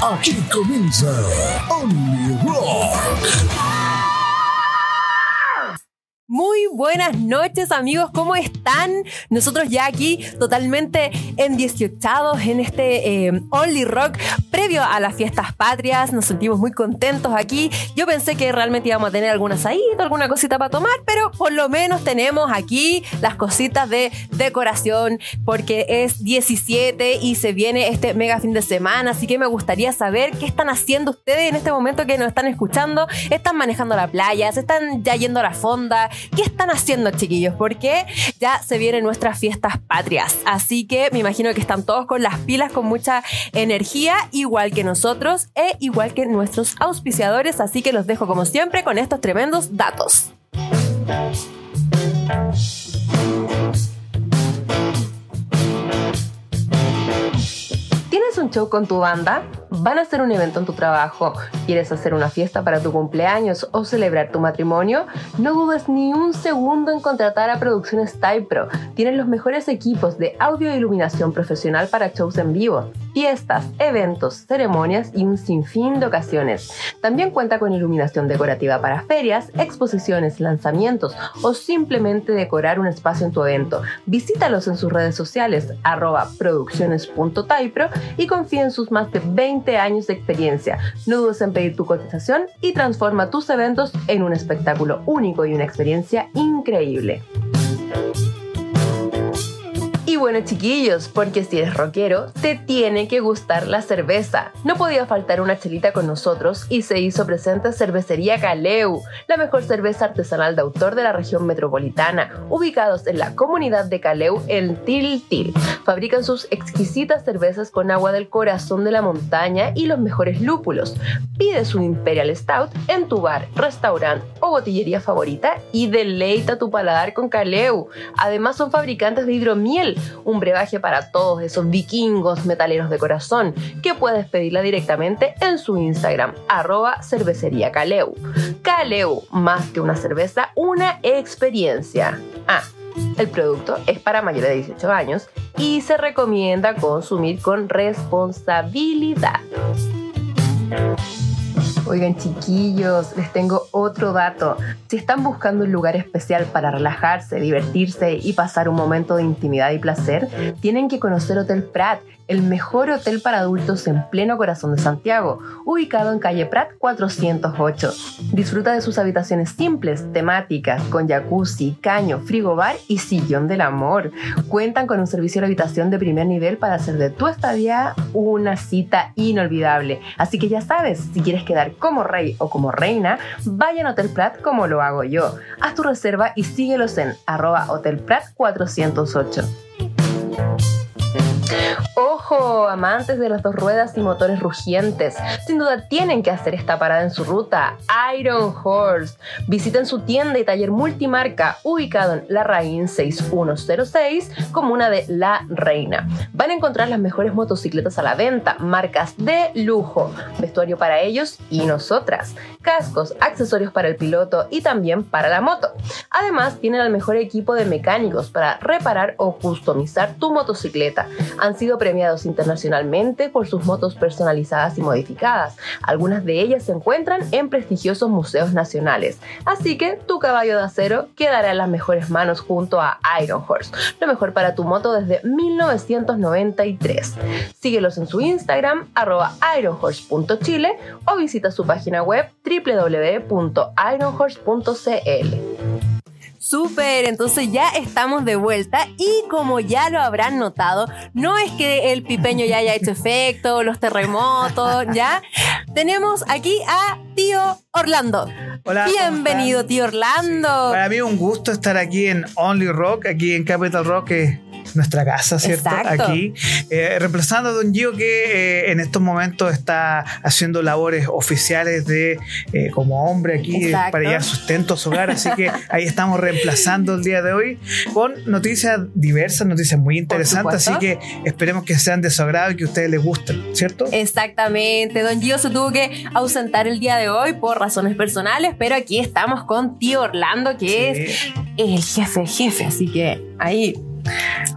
Aquí comienza Only Rock. Muy buenas noches amigos, ¿cómo están? Nosotros ya aquí totalmente en 18 en este eh, Only Rock previo a las fiestas patrias, nos sentimos muy contentos aquí. Yo pensé que realmente íbamos a tener alguna saída, alguna cosita para tomar, pero por lo menos tenemos aquí las cositas de decoración porque es 17 y se viene este mega fin de semana, así que me gustaría saber qué están haciendo ustedes en este momento que nos están escuchando. ¿Están manejando la playa? ¿Se están ya yendo a la fonda? ¿Qué están haciendo, chiquillos? Porque ya se vienen nuestras fiestas patrias. Así que me imagino que están todos con las pilas, con mucha energía, igual que nosotros e igual que nuestros auspiciadores. Así que los dejo como siempre con estos tremendos datos. ¿Tienes un show con tu banda? ¿Van a hacer un evento en tu trabajo? ¿Quieres hacer una fiesta para tu cumpleaños o celebrar tu matrimonio? No dudes ni un segundo en contratar a Producciones Type Pro. Tienen los mejores equipos de audio e iluminación profesional para shows en vivo, fiestas, eventos, ceremonias y un sinfín de ocasiones. También cuenta con iluminación decorativa para ferias, exposiciones, lanzamientos o simplemente decorar un espacio en tu evento. Visítalos en sus redes sociales arroba producciones.typro y confía en sus más de 20 años de experiencia. No dudes en pedir tu cotización y transforma tus eventos en un espectáculo único y una experiencia increíble. Bueno chiquillos, porque si eres rockero, te tiene que gustar la cerveza. No podía faltar una chelita con nosotros y se hizo presente Cervecería Caleu, la mejor cerveza artesanal de autor de la región metropolitana, ubicados en la comunidad de Caleu en Tiltil. Fabrican sus exquisitas cervezas con agua del corazón de la montaña y los mejores lúpulos. Pide su Imperial Stout en tu bar, restaurante o botillería favorita y deleita tu paladar con Caleu. Además son fabricantes de hidromiel un brebaje para todos esos vikingos metaleros de corazón, que puedes pedirla directamente en su Instagram, arroba cervecería Caleu. Caleu, más que una cerveza, una experiencia. Ah, el producto es para mayores de 18 años y se recomienda consumir con responsabilidad. Oigan chiquillos, les tengo otro dato. Si están buscando un lugar especial para relajarse, divertirse y pasar un momento de intimidad y placer, tienen que conocer Hotel Prat el mejor hotel para adultos en pleno corazón de Santiago, ubicado en calle Prat 408. Disfruta de sus habitaciones simples, temáticas, con jacuzzi, caño, frigobar y sillón del amor. Cuentan con un servicio de habitación de primer nivel para hacer de tu estadía una cita inolvidable. Así que ya sabes, si quieres quedar como rey o como reina, vaya a Hotel Prat como lo hago yo. Haz tu reserva y síguelos en arroba Hotel Prat 408. Ojo, amantes de las dos ruedas y motores rugientes, sin duda tienen que hacer esta parada en su ruta. Iron Horse. Visiten su tienda y taller multimarca ubicado en La Raín 6106, comuna de La Reina. Van a encontrar las mejores motocicletas a la venta, marcas de lujo, vestuario para ellos y nosotras, cascos, accesorios para el piloto y también para la moto. Además, tienen el mejor equipo de mecánicos para reparar o customizar tu motocicleta. Han sido premiados internacionalmente por sus motos personalizadas y modificadas. Algunas de ellas se encuentran en prestigiosos museos nacionales. Así que tu caballo de acero quedará en las mejores manos junto a Iron Horse, lo mejor para tu moto desde 1993. Síguelos en su Instagram, arroba ironhorse.chile o visita su página web www.ironhorse.cl. Súper, entonces ya estamos de vuelta y como ya lo habrán notado, no es que el pipeño ya haya hecho efecto, los terremotos, ¿ya? Tenemos aquí a tío Orlando. Hola. Bienvenido, tío Orlando. Para mí es un gusto estar aquí en Only Rock, aquí en Capital Rock, que nuestra casa, ¿cierto? Exacto. Aquí, eh, reemplazando a Don Gio que eh, en estos momentos está haciendo labores oficiales de eh, como hombre aquí para llevar sustento a su hogar, así que ahí estamos reemplazando el día de hoy con noticias diversas, noticias muy interesantes, así que esperemos que sean de su agrado y que a ustedes les gusten, ¿cierto? Exactamente, Don Gio se tuvo que ausentar el día de hoy por razones personales, pero aquí estamos con tío Orlando, que es Sí. el jefe jefe, así que ahí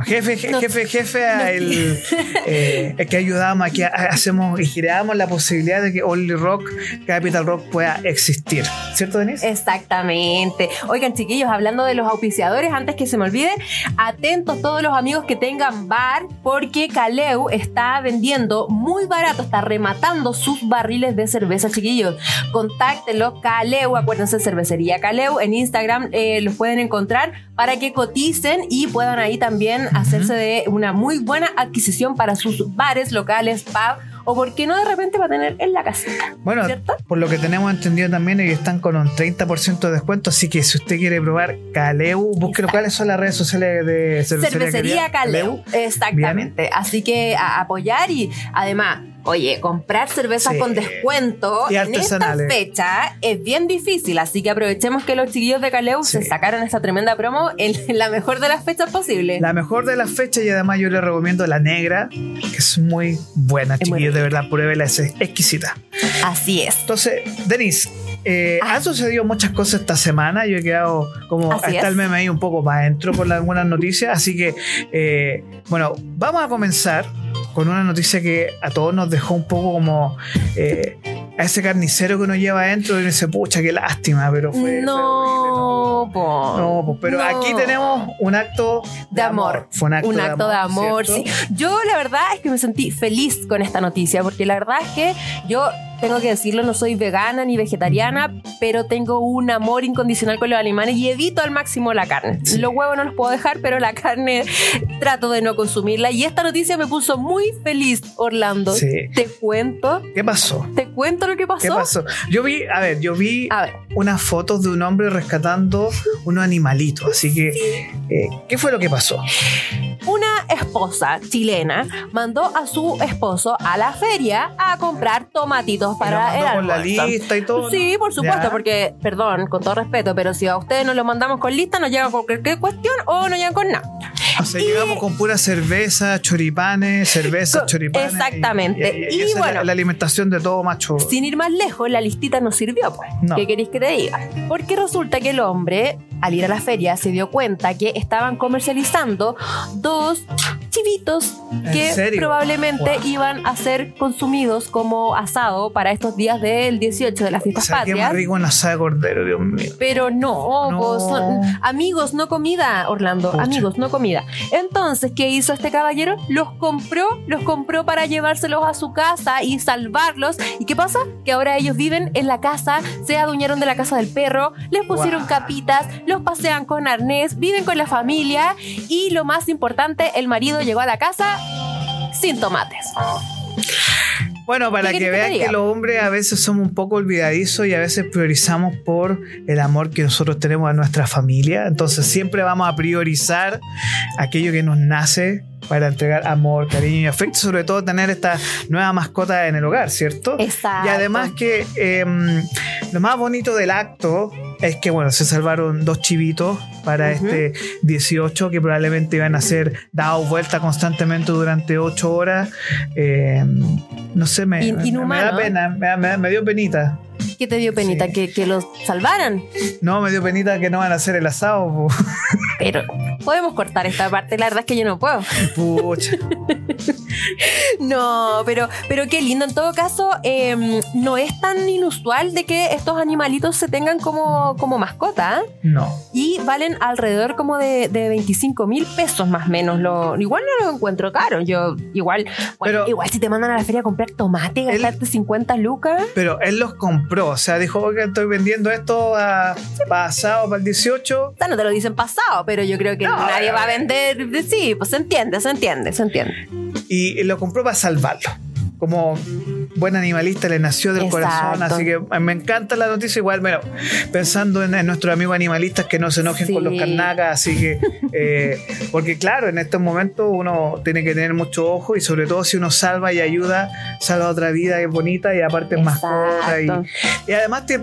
Jefe, No- jefe, jefe, el, eh, el que ayudamos aquí, hacemos y creamos la posibilidad de que Only Rock, Capital Rock pueda existir. ¿Cierto, Denise? Exactamente. Oigan, chiquillos, hablando de los auspiciadores, antes que se me olvide, atentos todos los amigos que tengan bar, porque Caleu está vendiendo muy barato, está rematando sus barriles de cerveza, chiquillos. Contáctenlo, Caleu, acuérdense, cervecería Caleu, en Instagram eh, los pueden encontrar para que coticen y puedan ahí también hacerse de una muy buena adquisición para sus bares, locales, pub, o por qué no de repente va a tener en la casita. Bueno, ¿Cierto? por lo que tenemos entendido también que están con un 30% de descuento, así que si usted quiere probar Caleu. Exacto. ¿Cuáles son las redes sociales de Cervecería, Cervecería Caleu. Exactamente. Así que a apoyar y además, oye, comprar cervezas Sí. con descuento Y en esta fecha es bien difícil. Así que aprovechemos que los chiquillos de Caleu se sacaron esta tremenda promo en, la mejor de las fechas posible. La mejor de las fechas y además yo le recomiendo la negra, que es muy buena, Es chiquillos, de verdad, pruébela, es exquisita. Así es. Entonces, Denise, eh, Ah. han sucedido muchas cosas esta semana. Yo he quedado como Así es. el meme ahí un poco para adentro con algunas noticias. Así que, eh, bueno, vamos a comenzar con una noticia que a todos nos dejó un poco como eh, a ese carnicero que uno lleva adentro y uno dice, pucha, qué lástima, pero fue. fue horrible, No, po. No, pues, pero No. aquí tenemos un acto de amor. Fue un acto, un acto de amor, sí. Yo la verdad es que me sentí feliz con esta noticia, porque la verdad es que yo tengo que decirlo, no soy vegana ni vegetariana, pero tengo un amor incondicional con los animales y evito al máximo la carne. Los huevos no los puedo dejar, pero la carne trato de no consumirla. Y esta noticia me puso muy feliz, Orlando. Sí. Te cuento, ¿Qué pasó? te cuento lo que pasó. ¿Qué pasó? Yo vi, a ver, yo vi unas fotos de un hombre rescatando unos animalitos. Así que, eh, ¿qué fue lo que pasó? una esposa chilena mandó a su esposo a la feria a comprar tomatitos Para el con la lista y todo. Sí, por supuesto, Ya. porque, perdón, con todo respeto, pero si a ustedes no lo mandamos con lista, no llegan con cualquier cuestión o no llegan con nada. O sea, y- llegamos con pura cerveza, choripanes, cerveza, choripanes. exactamente. Y, bueno. la, la alimentación de todo macho. Sin ir más lejos, la listita no sirvió. pues. No. ¿Qué queréis que te diga? Porque resulta que el hombre, al ir a la feria, se dio cuenta que estaban comercializando dos chivitos ¿En que serio? probablemente Wow. iban a ser consumidos como asado para estos días del 18 de las O fiestas sea, qué más patrias. rico un asado de cordero, Dios mío. Pero no, No. vos son- amigos, no comida, Orlando, Pucha. amigos, no comida. Entonces, ¿qué hizo este caballero? Los compró, los compró para llevárselos a su casa y salvarlos. ¿Y qué pasa? Que ahora ellos viven en la casa, se adueñaron de la casa del perro, les pusieron capitas, los pasean con arnés, viven con la familia y lo más importante, el marido llegó a la casa sin tomates. Bueno, para ¿Qué que vean que los hombres a veces somos un poco olvidadizos y a veces priorizamos por el amor que nosotros tenemos a nuestra familia. Entonces siempre vamos a priorizar aquello que nos nace para entregar amor, cariño y afecto, sobre todo tener esta nueva mascota en el hogar, ¿cierto? Exacto. Y además que eh, lo más bonito del acto es que, bueno, se salvaron dos chivitos para este 18 que probablemente iban a ser dados vuelta constantemente durante 8 horas. Eh, no sé, me, In- me- me inhumano. da pena, me dio penita. ¿Qué te dio penita? Sí. ¿Que, que los salvaran. No, me dio penita que no van a hacer el asado. po. Pero podemos cortar esta parte, la verdad es que yo no puedo. Pucha. No, pero, pero qué lindo. En todo caso, eh, no es tan inusual de que estos animalitos se tengan como, como mascota. ¿eh? No. Y valen alrededor como de, de 25 mil pesos más o menos. Lo, igual no lo encuentro caro. Yo, igual, bueno, Pero- igual si te mandan a la feria a comprar tomate, gastarte 50 lucas. Pero él los compró, o sea, dijo, oiga, estoy vendiendo esto a, para asado, para el 18. O sea, no te lo dicen pasado, pero yo creo que No, nadie va a vender. Sí, pues se entiende, se entiende, se entiende. y lo compró para salvarlo. Como buen animalista le nació del Exacto. corazón, así que me encanta la noticia. Igual, bueno, pensando en, en nuestros amigos animalistas que no se enojen Sí. con los carnacas, así que, eh, porque claro, en estos momentos uno tiene que tener mucho ojo y sobre todo si uno salva y ayuda, salva otra vida que es bonita y aparte es. Y, Exacto. y además te-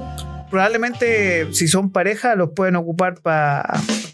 probablemente si son pareja los pueden ocupar pa-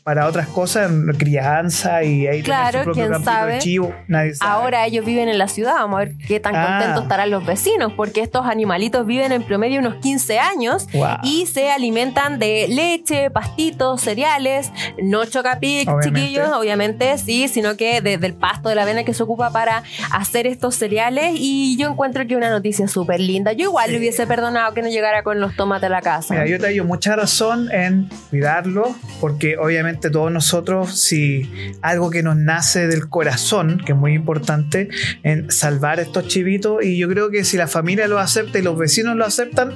para otras cosas, en crianza y ahí Claro, su propio quién sabe. de chivo, nadie sabe. Ahora ellos viven en la ciudad, vamos a ver qué tan Ah. contentos estarán los vecinos, porque estos animalitos viven en promedio unos 15 años Wow. y se alimentan de leche, pastitos, cereales, no chocapic, Obviamente. chiquillos, obviamente sí, sino que de- del pasto de la avena que se ocupa para hacer estos cereales y yo encuentro que una noticia súper linda. Yo igual le hubiese perdonado que no llegara con los tomates a la casa. Mira, yo te doy mucha razón en cuidarlo, porque obviamente todos nosotros, si algo que nos nace del corazón, que es muy importante, en salvar estos chivitos, y yo creo que si la familia lo acepta y los vecinos lo aceptan,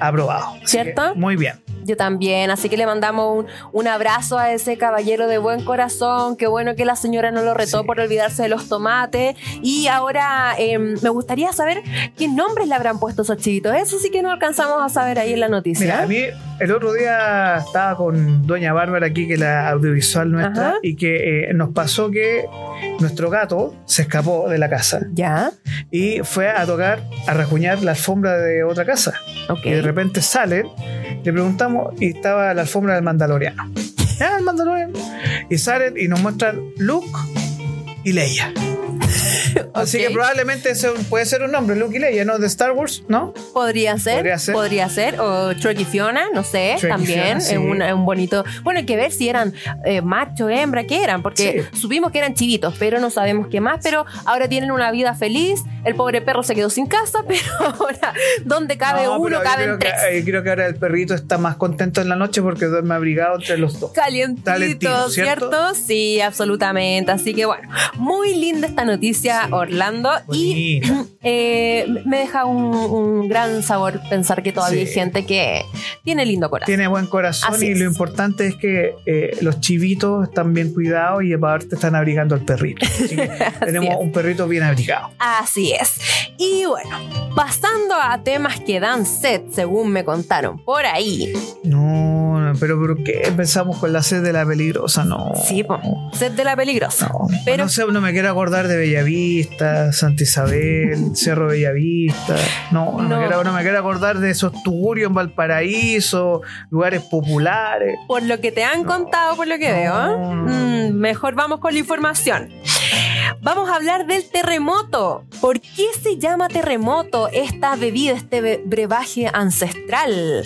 aprobado. Así ¿Cierto? Muy bien. Yo también, así que le mandamos un, un abrazo a ese caballero de buen corazón. Qué bueno que la señora no lo retó Sí. por olvidarse de los tomates. Y ahora eh, me gustaría saber qué nombres le habrán puesto esos chivitos. Eso sí que no alcanzamos a saber ahí en la noticia. Mira, a mí el otro día estaba con Doña Bárbara aquí, que es la audiovisual nuestra, Ajá. y que eh, nos pasó que nuestro gato se escapó de la casa Ya, y fue a tocar, a rajuñar la alfombra de otra casa. ok. Y de repente salen, le preguntamos y estaba la alfombra del Mandaloriano. El Mandaloriano. Y salen y nos muestran Luke y Leia. Así que probablemente puede ser un nombre, Luke y Leia, ¿no? De Star Wars, ¿no? Podría ser, Podría ser. podría ser, o Shrek y Fiona, no sé, también Fiona, es sí. un, bonito. Bueno, hay que ver si eran eh, macho, hembra, qué eran, porque supimos que eran chivitos, pero no sabemos qué más. Pero ahora tienen una vida feliz. El pobre perro se quedó sin casa, pero ahora, ¿dónde cabe No, uno? Caben que- tres. creo que ahora el perrito está más contento en la noche porque duerme abrigado entre los dos. Calientito, ¿cierto? ¿cierto? Sí, absolutamente. Así que bueno, muy linda esta noticia, Orlando. Y eh, me deja un, un gran sabor pensar que todavía Sí. hay gente que tiene lindo corazón. Tiene buen corazón Así y lo importante es que eh, los chivitos están bien cuidados y aparte están abrigando al perrito. Así que tenemos es. un perrito bien abrigado. Así es. Y bueno, pasando a temas que dan sed, según me contaron por ahí. No, no, pero ¿por qué empezamos con la sed de la peligrosa? No. Sí, po, sed de la peligrosa. No, Pero- no, sé, no me quiero acordar de Bellavista, Santa Isabel, Cerro Bellavista. No, no, No. Me, quiero, no me quiero acordar de esos tugurios en Valparaíso, lugares populares. Por lo que te han contado, por lo que veo, ¿eh? Mm, mejor vamos con la información. Vamos a hablar del terremoto. ¿Por qué se llama terremoto esta bebida, este brebaje ancestral?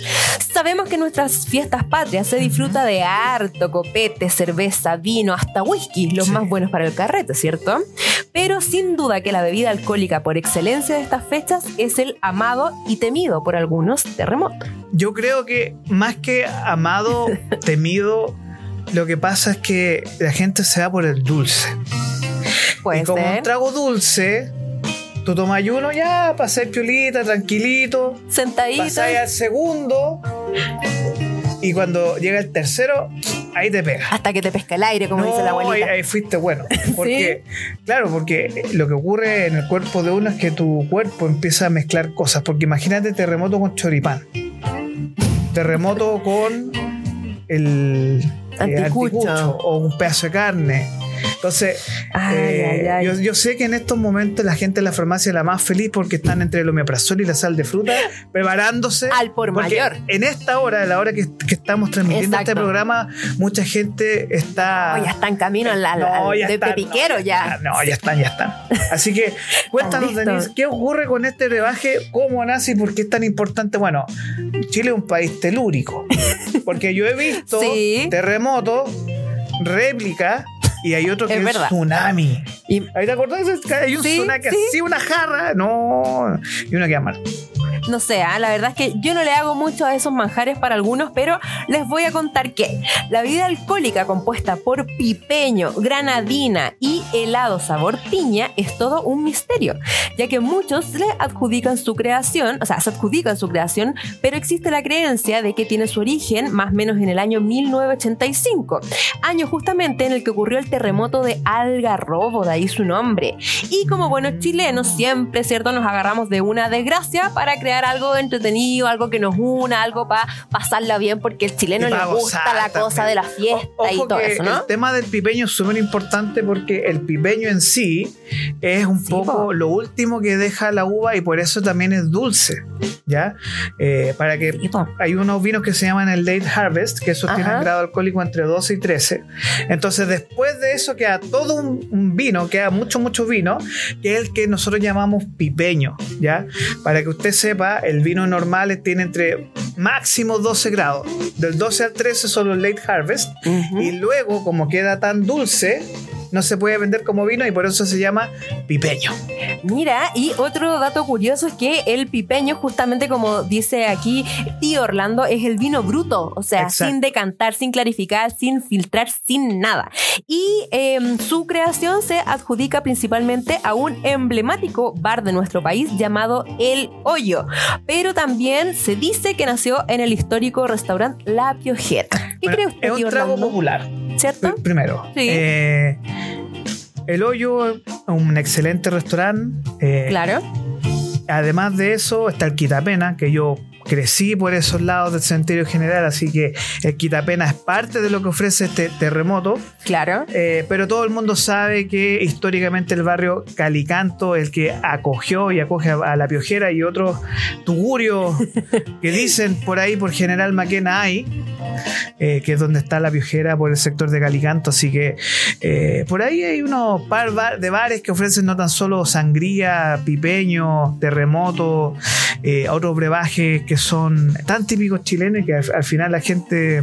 Sabemos que en nuestras fiestas patrias se disfruta de harto copete, cerveza, vino, hasta whisky, los Sí. más buenos para el carrete, ¿cierto? Pero sin duda que la bebida alcohólica por excelencia de estas fechas es el amado y temido por algunos terremoto. Yo creo que más que amado, temido, lo que pasa es que la gente se va por el dulce. Puede y como ser. un trago dulce, tú tomas uno ya, pasar piolita, tranquilito. Sentadito. Pasáis al segundo y cuando llega el tercero, ahí te pega. Hasta que te pesca el aire, como No, dice la abuelita. ahí fuiste bueno. Porque, claro, porque lo que ocurre en el cuerpo de uno es que tu cuerpo empieza a mezclar cosas. Porque imagínate terremoto con choripán. Terremoto con el eh, Anticucho. o un pedazo de carne. Entonces, Ay, eh, ay, ay. Yo, yo sé que en estos momentos la gente en la farmacia es la más feliz porque están entre el omeprazol y la sal de fruta preparándose. Al por mayor. En esta hora, a la hora que, que estamos transmitiendo Exacto. este programa, mucha gente está. Oh, ya está en camino al, al- No, al- ya de, están, de piquero no, ya. No, ya están, ya están. Así que cuéntanos. Denise, ¿qué ocurre con este brebaje? ¿Cómo nace y por qué es tan importante? Bueno, Chile es un país telúrico. Porque yo he visto Sí. terremotos, réplica. Y hay otro que Es es, tsunami. Y ¿Ahí te acordás? Hay un Sí, tsunami que sí. así, una jarra. No. Y una queda mal. No sé, ¿ah? la verdad es que yo no le hago mucho a esos manjares para algunos, pero les voy a contar que la bebida alcohólica compuesta por pipeño, granadina y helado sabor piña es todo un misterio, ya que muchos le adjudican su creación, o sea, se adjudican su creación, pero existe la creencia de que tiene su origen más o menos en el año 1985, año justamente en el que ocurrió el terremoto de Algarrobo, de ahí su nombre. Y como buenos chilenos, siempre, ¿cierto? Nos agarramos de una desgracia para crear algo entretenido, algo que nos una, algo para pasarla bien, porque el chileno le gusta la cosa de la fiesta y todo eso, ¿no? El tema del pipeño es súper importante porque el pipeño en sí es un poco lo último que deja la uva y por eso también es dulce, ¿ya? Eh, para que hay unos vinos que se llaman el late harvest, que eso tiene un grado alcohólico entre 12 y 13. Entonces, después de eso queda todo un, un vino, queda mucho, mucho vino, que es el que nosotros llamamos pipeño, ¿ya? Para que usted sepa, el vino normal tiene entre máximo 12 grados. Del 12 al 13 son los late harvest. Y luego, como queda tan dulce, no se puede vender como vino y por eso se llama pipeño. Mira, y otro dato curioso es que el pipeño, justamente como dice aquí tío Orlando, es el vino bruto, o sea, sin decantar, sin clarificar, sin filtrar, sin nada. Y em, su creación se adjudica principalmente a un emblemático bar de nuestro país llamado El Hoyo, pero también se dice que nació en el histórico restaurante La Piojera. ¿Qué cree usted, Es un trago popular. ¿Cierto? Primero. Sí. Eh, el Hoyo, un excelente restaurante. eh, Claro. Además de eso, está el Quitapena, que yo crecí por esos lados del cementerio general, así que el Quitapena es parte de lo que ofrece este terremoto. Claro. Eh, pero todo el mundo sabe que históricamente el barrio Calicanto, el que acogió y acoge a, la Piojera y otros tugurios que dicen por ahí, por General Maquena hay, eh, que es donde está la Piojera por el sector de Calicanto. Así que eh, por ahí hay unos par de bares que ofrecen no tan solo sangría, pipeño, terremoto, otros brebajes que son tan típicos chilenos que al, al final la gente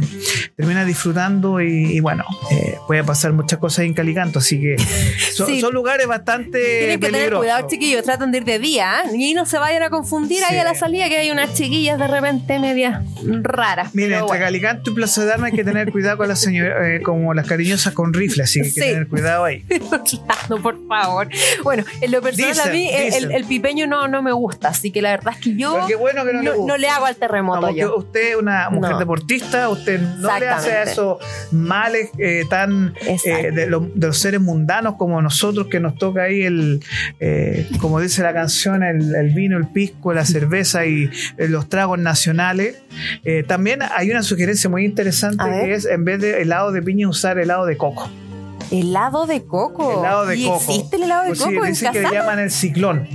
termina disfrutando y, y bueno, eh, puede pasar muchas cosas en Calicanto. Así que son, Sí. son lugares bastante Tienen que tener cuidado, chiquillos. Traten de ir de día ¿eh? y no se vayan a confundir ahí Sí. a la salida que hay unas chiquillas de repente medias raras. Mira, Pero entre bueno. Calicanto y Plaza de Armas hay que tener cuidado con las señoras, eh, como las cariñosas con rifle, así que hay que tener cuidado ahí. Claro, por favor. Bueno, en lo personal Dicen, a mí el, dicen. el- el pipeño no, no me gusta, así que la verdad es que yo bueno que no le. Le hago al terremoto Como que yo. usted es una mujer No. deportista, usted no le hace a esos males eh, tan eh, de, lo- de los seres mundanos como nosotros que nos toca ahí el, eh, como dice la canción, el, el vino, el pisco, la cerveza y eh, los tragos nacionales. Eh, también hay una sugerencia muy interesante que es en vez de helado de piña usar helado de coco. Helado de coco. Helado de ¿Y coco. ¿Existe el helado de Pues sí, coco en dicen que le llaman el ciclón.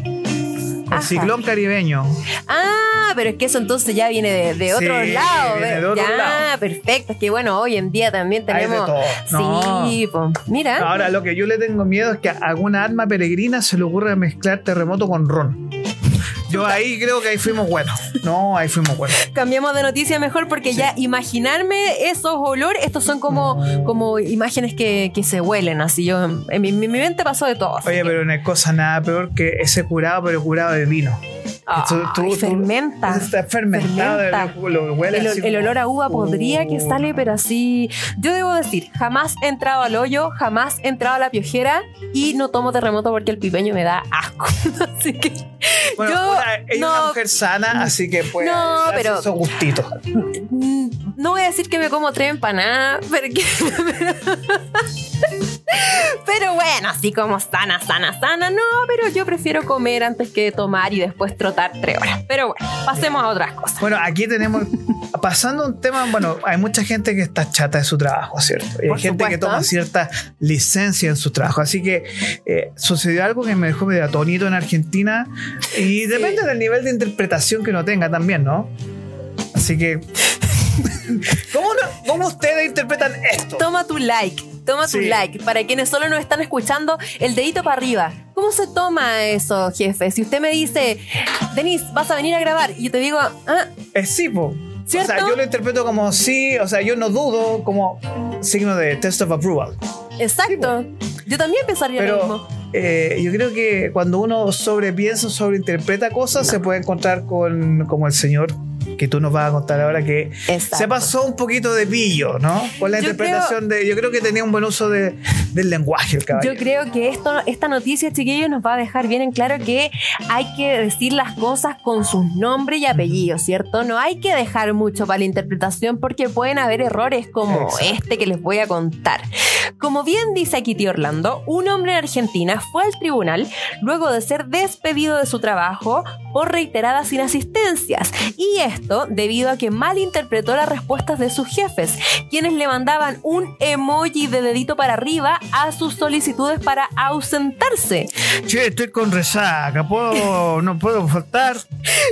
El ciclón caribeño. Ah, pero es que eso entonces ya viene de, de otro Sí, lado. viene de otro ya, lado. perfecto. Es que bueno, hoy en día también Hay de tenemos. todo. No. Sí, pues, mira. Ahora, lo que yo le tengo miedo es que a alguna alma peregrina se le ocurra mezclar terremoto con ron. Yo ahí creo que ahí fuimos buenos. No, ahí fuimos buenos. Cambiamos de noticia mejor porque ya imaginarme esos olores, estos son como, como imágenes que, que se huelen. Así yo, en mi, mi mente pasó de todo. Oye, pero no hay cosa nada peor que ese curado, pero curado de vino. Ay, Tú- tú- tú- fermenta. Está fermentado, Fermenta. Lo, lo huele El, así el olor a uva podría que sale, pero así. Yo debo decir, jamás he entrado al hoyo, jamás he entrado a la piojera y no tomo terremoto porque el pipeño me da asco. así que. Bueno, yo una- ella es una no- mujer sana, así que puede No, pero- esos gustitos. No voy a decir que me como tres empanadas, pero, que- pero bueno, así como sana, sana, sana, no, pero yo prefiero comer antes que tomar y después trotar tres horas. Pero bueno, pasemos a otras cosas. Bueno, aquí tenemos, pasando un tema, bueno, hay mucha gente que está chata de su trabajo, ¿cierto? Y hay Por gente que toma cierta licencia en su trabajo. Así que eh, sucedió algo que me dejó medio atónito en Argentina y depende del nivel de interpretación que uno tenga también, ¿no? Así que, ¿cómo, no- cómo ustedes interpretan esto? Toma tu like, toma tu like. Para quienes solo nos están escuchando, el dedito para arriba. ¿Cómo se toma eso, jefe? Si usted me dice, Denise, vas a venir a grabar, y yo te digo, ah, Es sí, po. ¿Cierto? O sea, yo lo interpreto como sí, o sea, yo no dudo como signo de test of approval. exacto. Yo también pensaría lo mismo. eh, yo creo que cuando uno sobrepiensa o sobreinterpreta cosas, se puede encontrar con como el señor que tú nos vas a contar ahora que Exacto. se pasó un poquito de pillo, ¿no? Con la Yo interpretación de. Yo creo que tenía un buen uso de- del lenguaje el caballero. Yo creo que esto, esta noticia, chiquillos, nos va a dejar bien en claro que hay que decir las cosas con sus nombres y apellidos, ¿cierto? No hay que dejar mucho para la interpretación porque pueden haber errores como Exacto. este que les voy a contar. Como bien dice aquí tío Orlando, un hombre en Argentina fue al tribunal luego de ser despedido de su trabajo por reiteradas inasistencias. Y esto debido a que malinterpretó las respuestas de sus jefes, quienes le mandaban un emoji de dedito para arriba a sus solicitudes para ausentarse. Che, estoy con resaca, ¿puedo, no puedo faltar.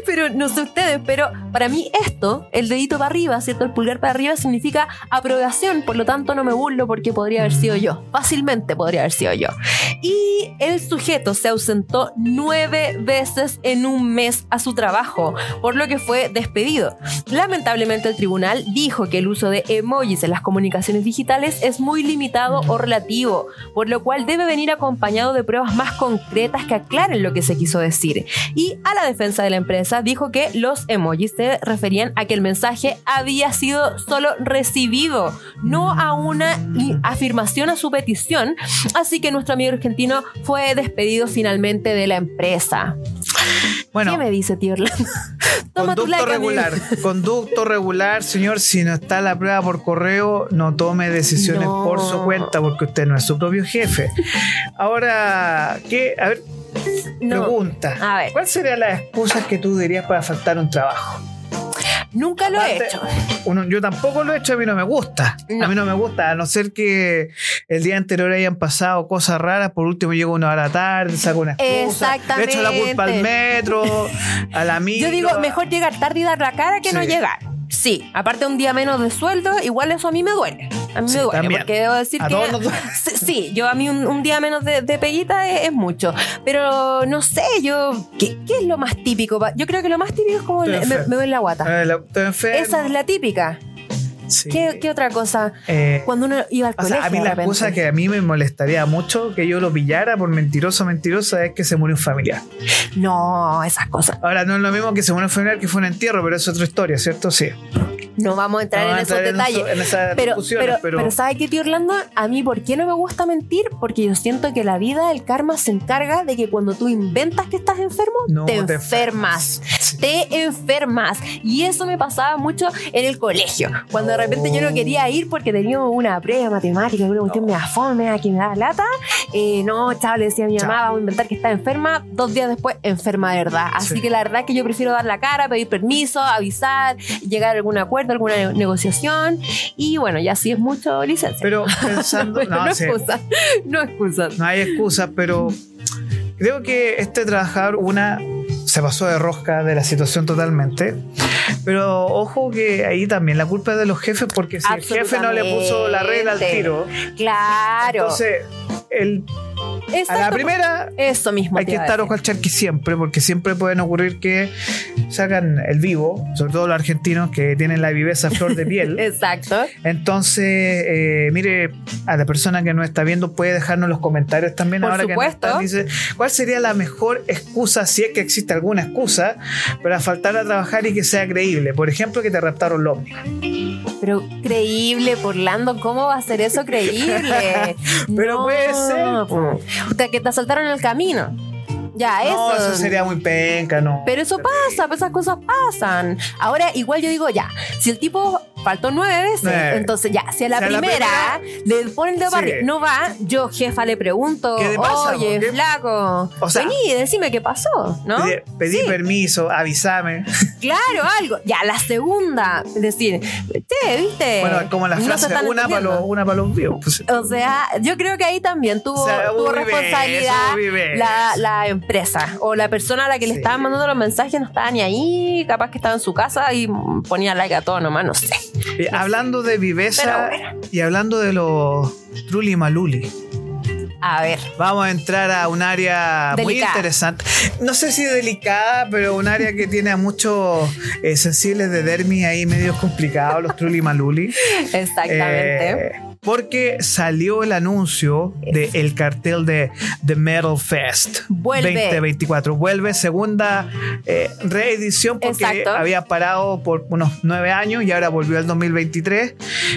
Pero no sé ustedes, pero para mí esto, el dedito para arriba, ¿cierto? El pulgar para arriba significa aprobación, por lo tanto no me burlo porque podría haber sido yo. Fácilmente podría haber sido yo. Y el sujeto se ausentó nueve veces en un mes a su trabajo, por lo que fue despedido. Lamentablemente el tribunal dijo que el uso de emojis en las comunicaciones digitales es muy limitado o relativo, por lo cual debe venir acompañado de pruebas más concretas que aclaren lo que se quiso decir. Y a la defensa de la empresa dijo que los emojis se referían a que el mensaje había sido solo recibido, no a una afirmación a su petición, así que nuestro amigo argentino fue despedido finalmente de la empresa. Bueno, ¿Qué me dice, tío Orlando? Toma tu Conducto regular, conducto regular, señor. Si no está la prueba por correo, no tome decisiones No. por su cuenta porque usted no es su propio jefe. Ahora, ¿qué? A ver, No, pregunta. A ver. ¿Cuál sería la excusa que tú dirías para faltar un trabajo? Nunca lo he hecho. Uno, yo tampoco lo he hecho, a mí no me gusta. No. A mí no me gusta, a no ser que el día anterior hayan pasado cosas raras, por último llego una hora tarde, saco una excusa, le echo la culpa al Exactamente. metro, a la micro. Yo digo, mejor llegar tarde y dar la cara que no llegar. Sí, aparte un día menos de sueldo, igual eso a mí me duele. A mí Sí, me duele, también. porque debo decir A que... todos nos. Sí, yo a mí un, un día menos de, de peguita es, es mucho. Pero no sé, yo... ¿qué, qué es lo más típico? Yo creo que lo más típico es como me, me duele la guata. Eh, la-. Esa es la típica. Sí. ¿Qué, qué otra cosa? Eh, Cuando uno iba al o colegio sea, a mí la cosa que a mí me molestaría mucho que yo lo pillara por mentiroso mentirosa es que se murió un familiar. No, esas cosas. Ahora no es lo mismo que se murió un familiar que fue un entierro, pero es otra historia, ¿cierto? Sí. No vamos a entrar No en esos en detalles. eso- en esas pero, pero, pero- pero ¿sabe qué, tío Orlando? A mí, ¿por qué no me gusta mentir? Porque yo siento que la vida del karma se encarga de que cuando tú inventas que estás enfermo, No te, te enfermas. Sí. Te enfermas. Y eso me pasaba mucho en el colegio. Cuando de repente yo no quería ir porque tenía una prueba matemática, una cuestión me da fome, que me da lata. Eh, no, chao, le decía a mi mamá, vamos a inventar que está enferma. Dos días después, enferma de verdad. Así Sí. que la verdad que yo prefiero dar la cara, pedir permiso, avisar, llegar a algún acuerdo, alguna ne- negociación. Y bueno, ya si es mucho licencia. Pero pensando. no, no, sí, excusas. No excusas. no hay excusas, pero creo que este trabajador, una, se pasó de rosca de la situación totalmente. Pero ojo que ahí también la culpa es de los jefes, porque si el jefe no le puso la regla al tiro, Claro. entonces el, a la primera Eso mismo. hay que estar ojo al charqui siempre, porque siempre pueden ocurrir que sacan el vivo, sobre todo los argentinos que tienen la viveza flor de piel. Exacto. Entonces, eh, mire, a la persona que nos está viendo puede dejarnos los comentarios también Por ahora que supuesto. nos están, dice, ¿cuál sería la mejor excusa, si es que existe alguna excusa, para faltar a trabajar y que sea creíble? Por ejemplo, que te raptaron los. Pero creíble, Orlando, ¿cómo va a ser eso creíble? Pero puede ser. Puta, que te asaltaron el camino. Ya, No, eso. eso sería muy penca, ¿no? Pero eso pasa, esas cosas pasan. Ahora, igual yo digo, ya, si el tipo faltó nueve veces, entonces ya, si a la Si a la primera, le ponen el dedo Sí. no va, yo, jefa, le pregunto, ¿Qué te pasa, oye, flaco, O sea- vení, decime qué pasó, ¿no? Pedí, pedí Sí. permiso, avísame. Claro, algo. Ya, la segunda, decir, che, ¿viste? Bueno, como la frase, una para los, una para los vivos. pues. O sea, yo creo que ahí también tuvo, O sea, tuvo responsabilidad la, la empresa o la persona a la que le estaban mandando los mensajes no estaba ni ahí, capaz que estaba en su casa y ponía like a todo nomás, no sé. Eh, hablando de viveza y hablando de los Trulli Maluli. A ver, Vamos a entrar a un área muy interesante. No sé si delicada, pero un área que tiene a muchos eh, sensibles de dermis ahí medio complicados, los Trulli Maluli. exactamente. Eh, porque salió el anuncio del cartel de The Metal Fest Vuelve. 2024. Vuelve segunda eh, reedición porque Exacto. había parado por unos nueve años y ahora volvió al 2023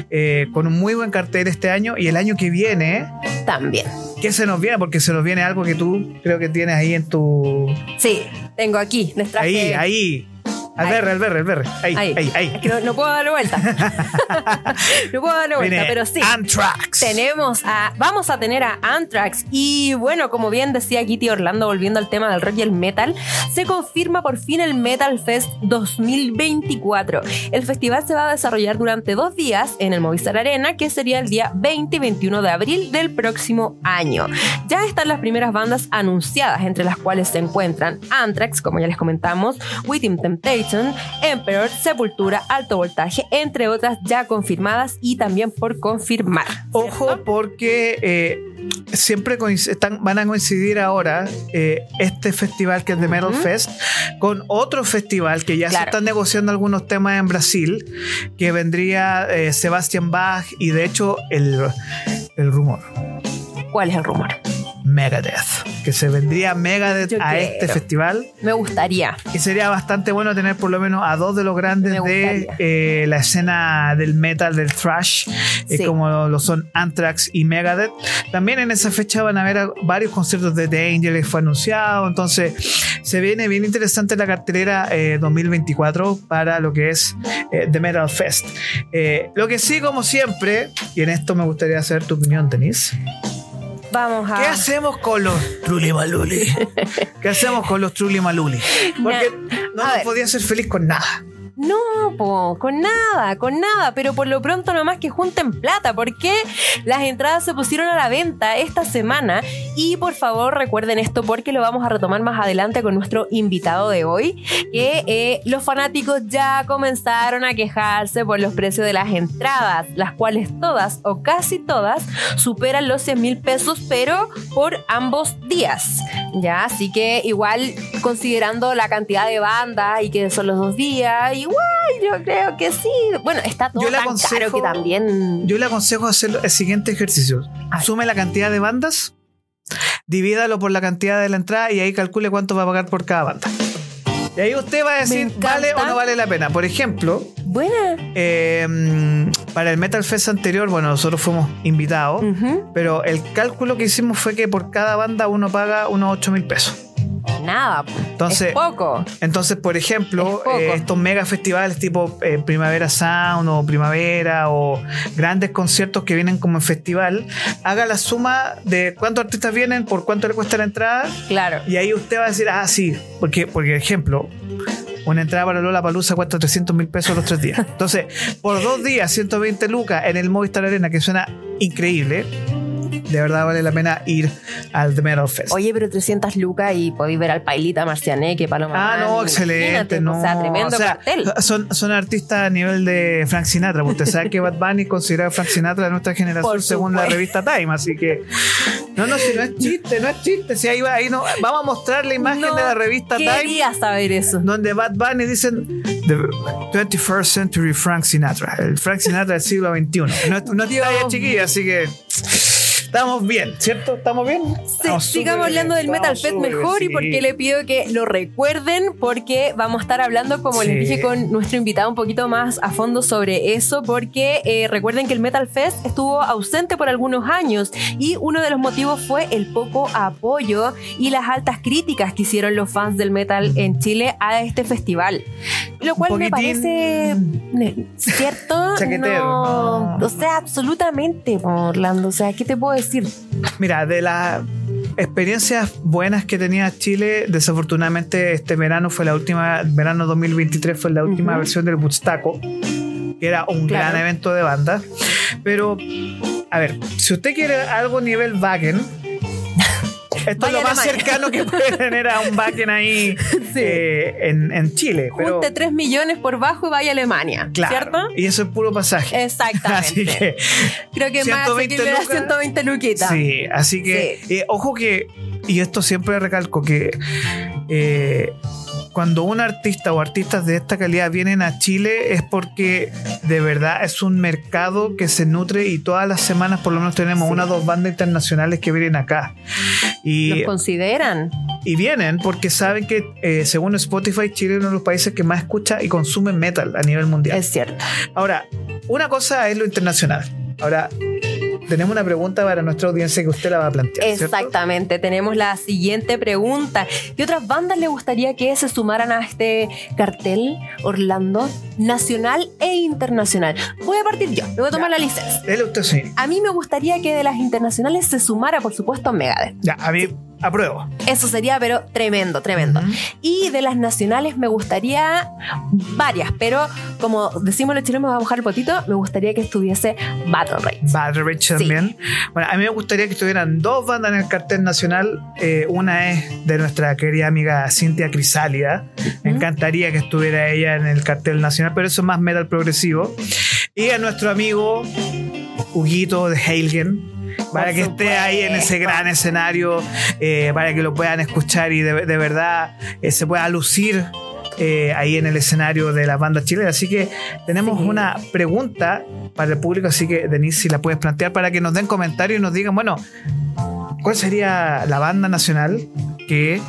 eh, con un muy buen cartel este año y el año que viene. También. ¿Qué se nos viene? Porque se nos viene algo que tú creo que tienes ahí en tu. Sí, tengo aquí. Ahí, ahí. Al Ahí. verre, al verre, al verre. Ahí, ahí, Ahí. no, no puedo darle vuelta. no puedo darle vuelta, Viene pero sí. Anthrax. Tenemos a, vamos a tener a Anthrax y bueno, como bien decía Kitty Orlando, volviendo al tema del rock y el metal, se confirma por fin el Metal Fest 2024. El festival se va a desarrollar durante dos días en el Movistar Arena, que sería el día 20 y 21 de abril del próximo año. Ya están las primeras bandas anunciadas, entre las cuales se encuentran Anthrax, como ya les comentamos, Within Temptation, Emperor, Sepultura, Alto Voltaje, entre otras ya confirmadas y también por confirmar. Ojo, porque eh, siempre están- van a coincidir ahora eh, este festival que es de Metal. Fest con otro festival que ya se están negociando algunos temas en Brasil, que vendría eh, Sebastian Bach y de hecho el, el rumor. ¿Cuál es el rumor? Megadeth, que se vendría Megadeth Yo a este festival Me gustaría. y sería bastante bueno tener por lo menos a dos de los grandes de eh, la escena del metal, del thrash, eh, Sí. como lo son Anthrax y Megadeth. También en esa fecha van a haber varios conciertos de The Angels, fue anunciado, entonces se viene bien interesante la cartelera eh, 2024 para lo que es eh, The Metal Fest. Lo que sí, como siempre, y en esto me gustaría saber tu opinión, Denise. Vamos a. ¿Qué hacemos con los Trulli Maluli? ¿Qué hacemos con los Trulli Maluli? Porque no A nos ver. podía ser feliz con nada. No, po, con nada, con nada, pero por lo pronto nomás que junten plata, porque las entradas se pusieron a la venta esta semana y por favor recuerden esto porque lo vamos a retomar más adelante con nuestro invitado de hoy, que eh, los fanáticos ya comenzaron a quejarse por los precios de las entradas, las cuales todas o casi todas superan los 100 mil pesos, pero por ambos días. Ya, así que igual considerando la cantidad de bandas y que son los dos días, igual yo creo que sí. Bueno, está todo Yo le tan aconsejo- caro que también. Yo le aconsejo hacer el siguiente ejercicio. Sume la cantidad de bandas, divídalo por la cantidad de la entrada y ahí calcule cuánto va a pagar por cada banda. Y ahí usted va a decir. ¿vale o no vale la pena? Por ejemplo, Buena. eh, mm, para el Metal Fest anterior, bueno, nosotros fuimos invitados, pero el cálculo que hicimos fue que por cada banda uno paga unos 8 mil pesos. Nada. Entonces- es poco. Entonces, por ejemplo, Es eh, estos mega festivales tipo eh, Primavera Sound o Primavera o grandes conciertos que vienen como en festival, haga la suma de cuántos artistas vienen, por cuánto le cuesta la entrada, Claro. y ahí usted va a decir, ah, sí, porque, porque ejemplo, una entrada para Lola Palusa cuesta 300 mil pesos los tres días. Entonces, por dos días, 120 lucas en el Movistar Arena, que suena increíble, de verdad vale la pena ir al The Metal Fest. Oye, pero 300 lucas y podéis ver al Pailita Marcianeque, Paloma. Ah, no, excelente. No. O sea, tremendo O sea, cartel. Son, son artistas a nivel de Frank Sinatra. Usted sabe que Bad Bunny considera Frank Sinatra de nuestra generación Por según la revista Time. Así que. No, no, si no es chiste, no es chiste. Si ahí va, ahí no. Vamos a mostrar la imagen No de la revista Time. Quería saber eso. Donde Bad Bunny dicen The 21st Century Frank Sinatra, el Frank Sinatra del siglo XXI. No, no es Dios talla chiquilla, así que estamos bien, ¿cierto? ¿Estamos bien? Sí, Estamos sigamos hablando bien, del Metal Fest mejor y bien, porque sí. le pido que lo recuerden porque vamos a estar hablando, como les Sí. dije, con nuestro invitado un poquito más a fondo sobre eso porque eh, recuerden que el Metal Fest estuvo ausente por algunos años y uno de los motivos fue el poco apoyo y las altas críticas que hicieron los fans del metal en Chile a este festival. Lo cual me parece cierto. no. O sea, absolutamente, Orlando. O sea, ¿qué te puedo decir? Mira, de las experiencias buenas que tenía Chile, desafortunadamente este verano fue la última, verano 2023 fue la última Ujú. versión del Woodstaco, que era un Claro. gran evento de banda. Pero, a ver, si usted quiere algo nivel Wagen, esto es lo más cercano que puede tener a un Wagen ahí Sí. eh, en, en Chile. Pero, Junte 3 millones por bajo y vaya a Alemania. claro, ¿Cierto? y eso es puro pasaje. Exactamente. Así que Creo que más 120 asequible era lucas. 120 luquitas. Sí, así que, eh, ojo que, y esto siempre recalco, que eh, cuando un artista o artistas de esta calidad vienen a Chile es porque de verdad es un mercado que se nutre y todas las semanas por lo menos tenemos una o dos bandas internacionales que vienen acá. Y, Los consideran. y vienen porque saben que eh, según Spotify Chile es uno de los países que más escucha y consume metal a nivel mundial. Es cierto. Ahora, una cosa es lo internacional. Ahora, tenemos una pregunta para nuestra audiencia que usted la va a plantear. ¿cierto? Exactamente, tenemos la siguiente pregunta. ¿Qué otras bandas le gustaría que se sumaran a este cartel Orlando nacional e internacional? Voy a partir yo, me voy a tomar Ya. la licencia. Dele usted, sí. A mí me gustaría que de las internacionales se sumara, por supuesto, Megadeth. Ya, a mí apruebo. Eso sería, pero tremendo, tremendo. Y de las nacionales me gustaría varias, pero como decimos los chilenos, me va a bajar el potito, me gustaría que estuviese Battle Rage. Bad Rich también. Bueno, a mí me gustaría que estuvieran dos bandas en el cartel nacional. Eh, una es de nuestra querida amiga Cintia Crisálida. Me encantaría que estuviera ella en el cartel nacional, pero eso es más metal progresivo. Y a nuestro amigo Huguito de Heilgen. Para Por que esté ahí en ese gran escenario, eh, para que lo puedan escuchar y de, de verdad eh, se pueda lucir eh, ahí en el escenario de las bandas chilenas. Así que tenemos Sí. una pregunta para el público, así que Denise, si la puedes plantear para que nos den comentarios y nos digan, bueno, ¿cuál sería la banda nacional que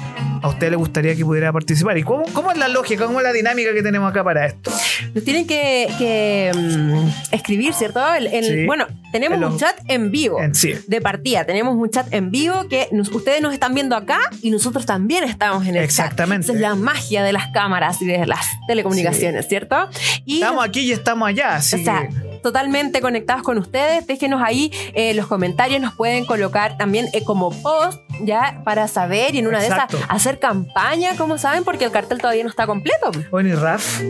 a usted le gustaría que pudiera participar? ¿Y cómo, cómo es la lógica, cómo es la dinámica que tenemos acá para esto? Nos tienen que, que, mm, escribir, ¿cierto? El- el- Sí. Bueno, tenemos un chat en vivo. En sí. De partida, tenemos un chat en vivo que nos- ustedes nos están viendo acá y nosotros también estamos en el Exactamente. chat. Esa es la magia de las cámaras y de las telecomunicaciones, ¿cierto? Y Estamos aquí y estamos allá, así o sea, que totalmente conectados con ustedes. Déjenos ahí eh, los comentarios, nos pueden colocar también eh, como post, ya, para saber y en una Exacto. de esas hacer campaña, como saben, porque el cartel todavía no está completo. bueno, y Raf,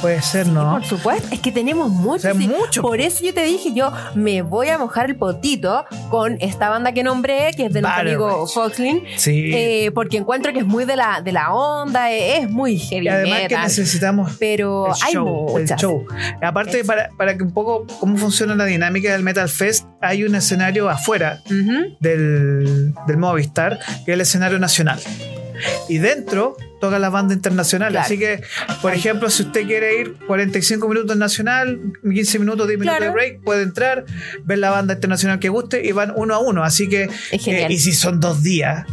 puede ser, ¿no? Por supuesto, es que tenemos mucho. O sea, mucho. Por eso yo te dije, yo me voy a mojar el potito con esta banda que nombré, que es de nuestro amigo Rage. Foxlin, Sí. eh, porque encuentro que es muy de la, de la onda, eh, es muy heavy y además que metal. necesitamos Pero el hay show, el muchas. show. Aparte, para, para que un poco cómo funciona la dinámica del Metal Fest, hay un escenario afuera Ujú. del, del Movistar, que es el escenario nacional. Y dentro toca la banda internacional. Claro. Así que, por ejemplo, si usted quiere ir 45 minutos nacional, 15 minutos, 10 minutos Claro. de break, puede entrar, ver la banda internacional que guste y van uno a uno. Así que, eh, y si son dos días.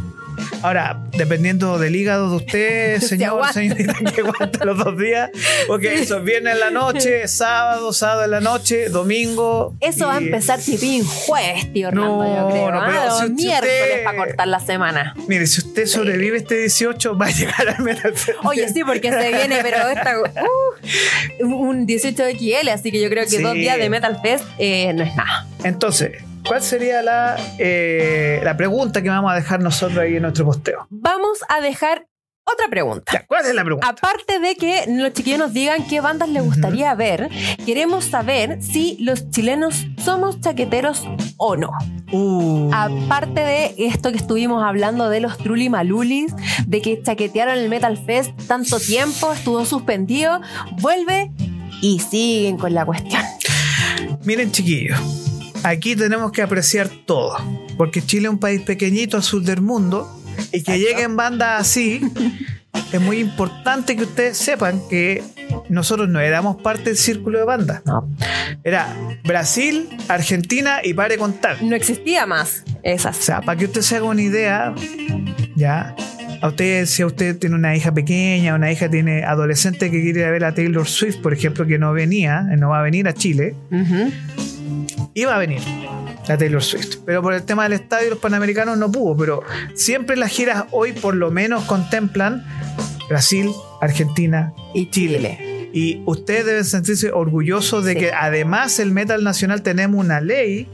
Ahora, dependiendo del hígado de usted, Se señor, aguanta. señorita, que aguanta los dos días, porque eso viene en la noche, sábado, sábado en la noche, domingo. Eso va a empezar tipín jueves, tío Orlando, No, yo creo. no, pero ¿ah? si- si miércoles para cortar la semana. Mire, si usted sobrevive este 18, va a llegar al Metal Fest. Oye, sí, porque se viene, pero esta, uh, un 18 de XL, así que yo creo que Sí. dos días de Metal Fest eh, no es nada. Entonces, ¿cuál sería la, eh, la pregunta que vamos a dejar nosotros ahí en nuestro posteo? Vamos a dejar otra pregunta. Ya, ¿Cuál es la pregunta? Aparte de que los chiquillos nos digan qué bandas les gustaría ver, queremos saber si los chilenos somos chaqueteros o no. Uh, Aparte de esto que estuvimos hablando de los Trulli Malulis, de que chaquetearon el Metal Fest tanto tiempo, estuvo suspendido, vuelve y siguen con la cuestión. miren, chiquillos, aquí tenemos que apreciar todo, porque Chile es un país pequeñito al sur del mundo y que lleguen bandas así. Es muy importante que ustedes sepan que nosotros no éramos parte del círculo de bandas. No, Era Brasil, Argentina y pare contar. no existía más O esas. sea, para que usted se haga una idea, ya. A usted, si a usted tiene una hija pequeña, una hija tiene adolescente que quiere ir a ver a Taylor Swift, por ejemplo, que no venía, no va a venir a Chile, Ujú. Iba a venir la Taylor Swift. Pero por el tema del estadio y los panamericanos no pudo. Pero siempre las giras hoy por lo menos contemplan Brasil, Argentina Y Chile. y ustedes deben sentirse orgullosos de Sí. que además el metal nacional tenemos una ley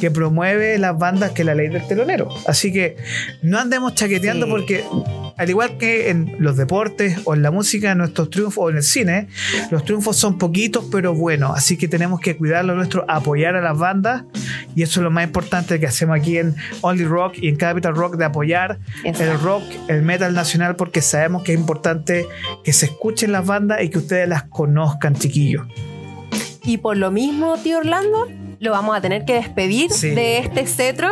que promueve las bandas que la ley del telonero. Así que no andemos chaqueteando Sí. porque al igual que en los deportes o en la música, nuestros triunfos o en el cine, los triunfos son poquitos pero buenos. Así que tenemos que cuidar lo nuestro, apoyar a las bandas y eso es lo más importante que hacemos aquí en Only Rock y en Capital Rock de apoyar el rock, el metal nacional, porque sabemos que es importante que se escuchen las bandas y que ustedes las conozcan, chiquillos. Y por lo mismo, tío Orlando, lo vamos a tener que despedir Sí. de este cetro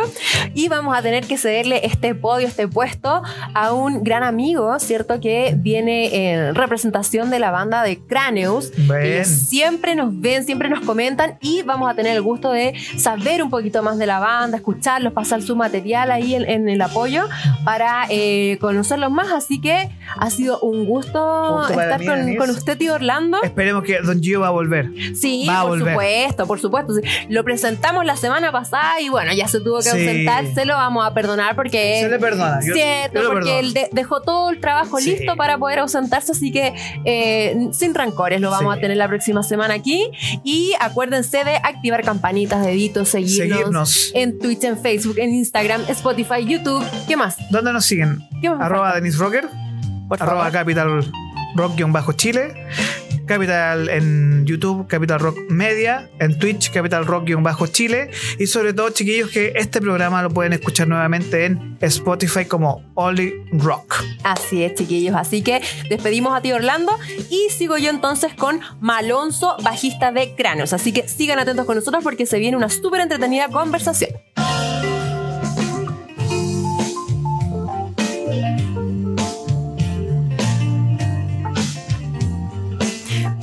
y vamos a tener que cederle este podio, este puesto a un gran amigo, ¿cierto? Que viene en representación de la banda de Craneus. Ellos siempre nos ven, siempre nos comentan y vamos a tener el gusto de saber un poquito más de la banda, escucharlos, pasar su material ahí en, en el apoyo para eh, conocerlos más. Así que ha sido un gusto estar mí, con, usted, tío Orlando. Esperemos que Don Gio va a volver. Sí, Va a por volver. supuesto, por supuesto. Sí. Lo presentamos la semana pasada y bueno, ya se tuvo que ausentar. Se lo vamos a perdonar porque. Se le perdona. Yo- Cierto, yo porque él de- dejó todo el trabajo listo para poder ausentarse, así que eh, sin rancores lo vamos a tener la próxima semana aquí. Y acuérdense de activar campanitas, deditos, seguirnos, Seguirnos. en Twitch, en Facebook, en Instagram, Spotify, YouTube. ¿Qué más? ¿Dónde nos siguen? ¿Qué más? Arroba? Denis Rocker. Por arroba favor. Capital Rock-Chile. Capital en YouTube, Capital Rock Media, en Twitch, Capital Rock-Chile. Y sobre todo, chiquillos, que este programa lo pueden escuchar nuevamente en Spotify como Only Rock. Así es, chiquillos. Así que despedimos a ti, Orlando. Y sigo yo entonces con Malonzo, bajista de Cráneos. Así que sigan atentos con nosotros porque se viene una súper entretenida conversación.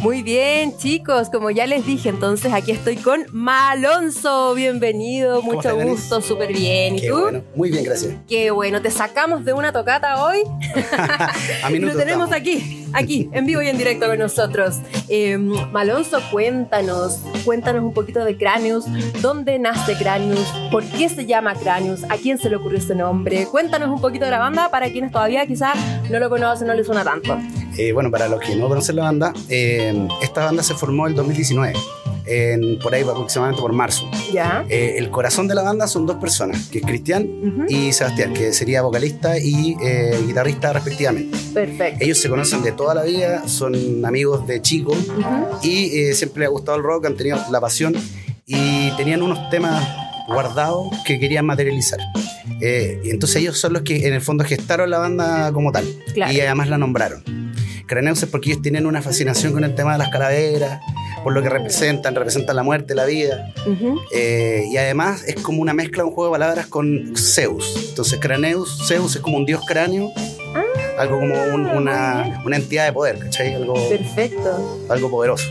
Muy bien, chicos, como ya les dije, entonces aquí estoy con Malonzo. Bienvenido, mucho estás, gusto, súper bien. ¿Y Qué tú? bueno. Muy bien, gracias. Qué bueno, te sacamos de una tocata hoy A lo tenemos estamos. aquí, aquí, en vivo y en directo con nosotros. Eh, Malonzo, cuéntanos, cuéntanos un poquito de Cranius. ¿Dónde nace Cranius? ¿Por qué se llama Cranius? ¿A quién se le ocurrió ese nombre? Cuéntanos un poquito de la banda para quienes todavía quizás no lo conocen, no les suena tanto. Eh, bueno, para los que no conocen la banda, eh, esta banda se formó el 2019, en, por ahí aproximadamente por marzo. ¿Ya? Eh, el corazón de la banda son dos personas, que es Cristian y Sebastián, que sería vocalista y eh, guitarrista respectivamente. Perfecto. Ellos se conocen de toda la vida, son amigos de chicos y eh, siempre les ha gustado el rock, han tenido la pasión y tenían unos temas guardados que querían materializar. Entonces ellos son los que en el fondo gestaron la banda como tal Claro. y además la nombraron. Craneus es porque ellos tienen una fascinación con el tema de las calaveras, por lo que representan, representan la muerte, la vida. Eh, y además es como una mezcla, un juego de palabras con Zeus. Entonces Craneus, Zeus es como un dios cráneo, algo como un- Ah, una, una entidad de poder, ¿cachai? Algo, Perfecto. algo poderoso.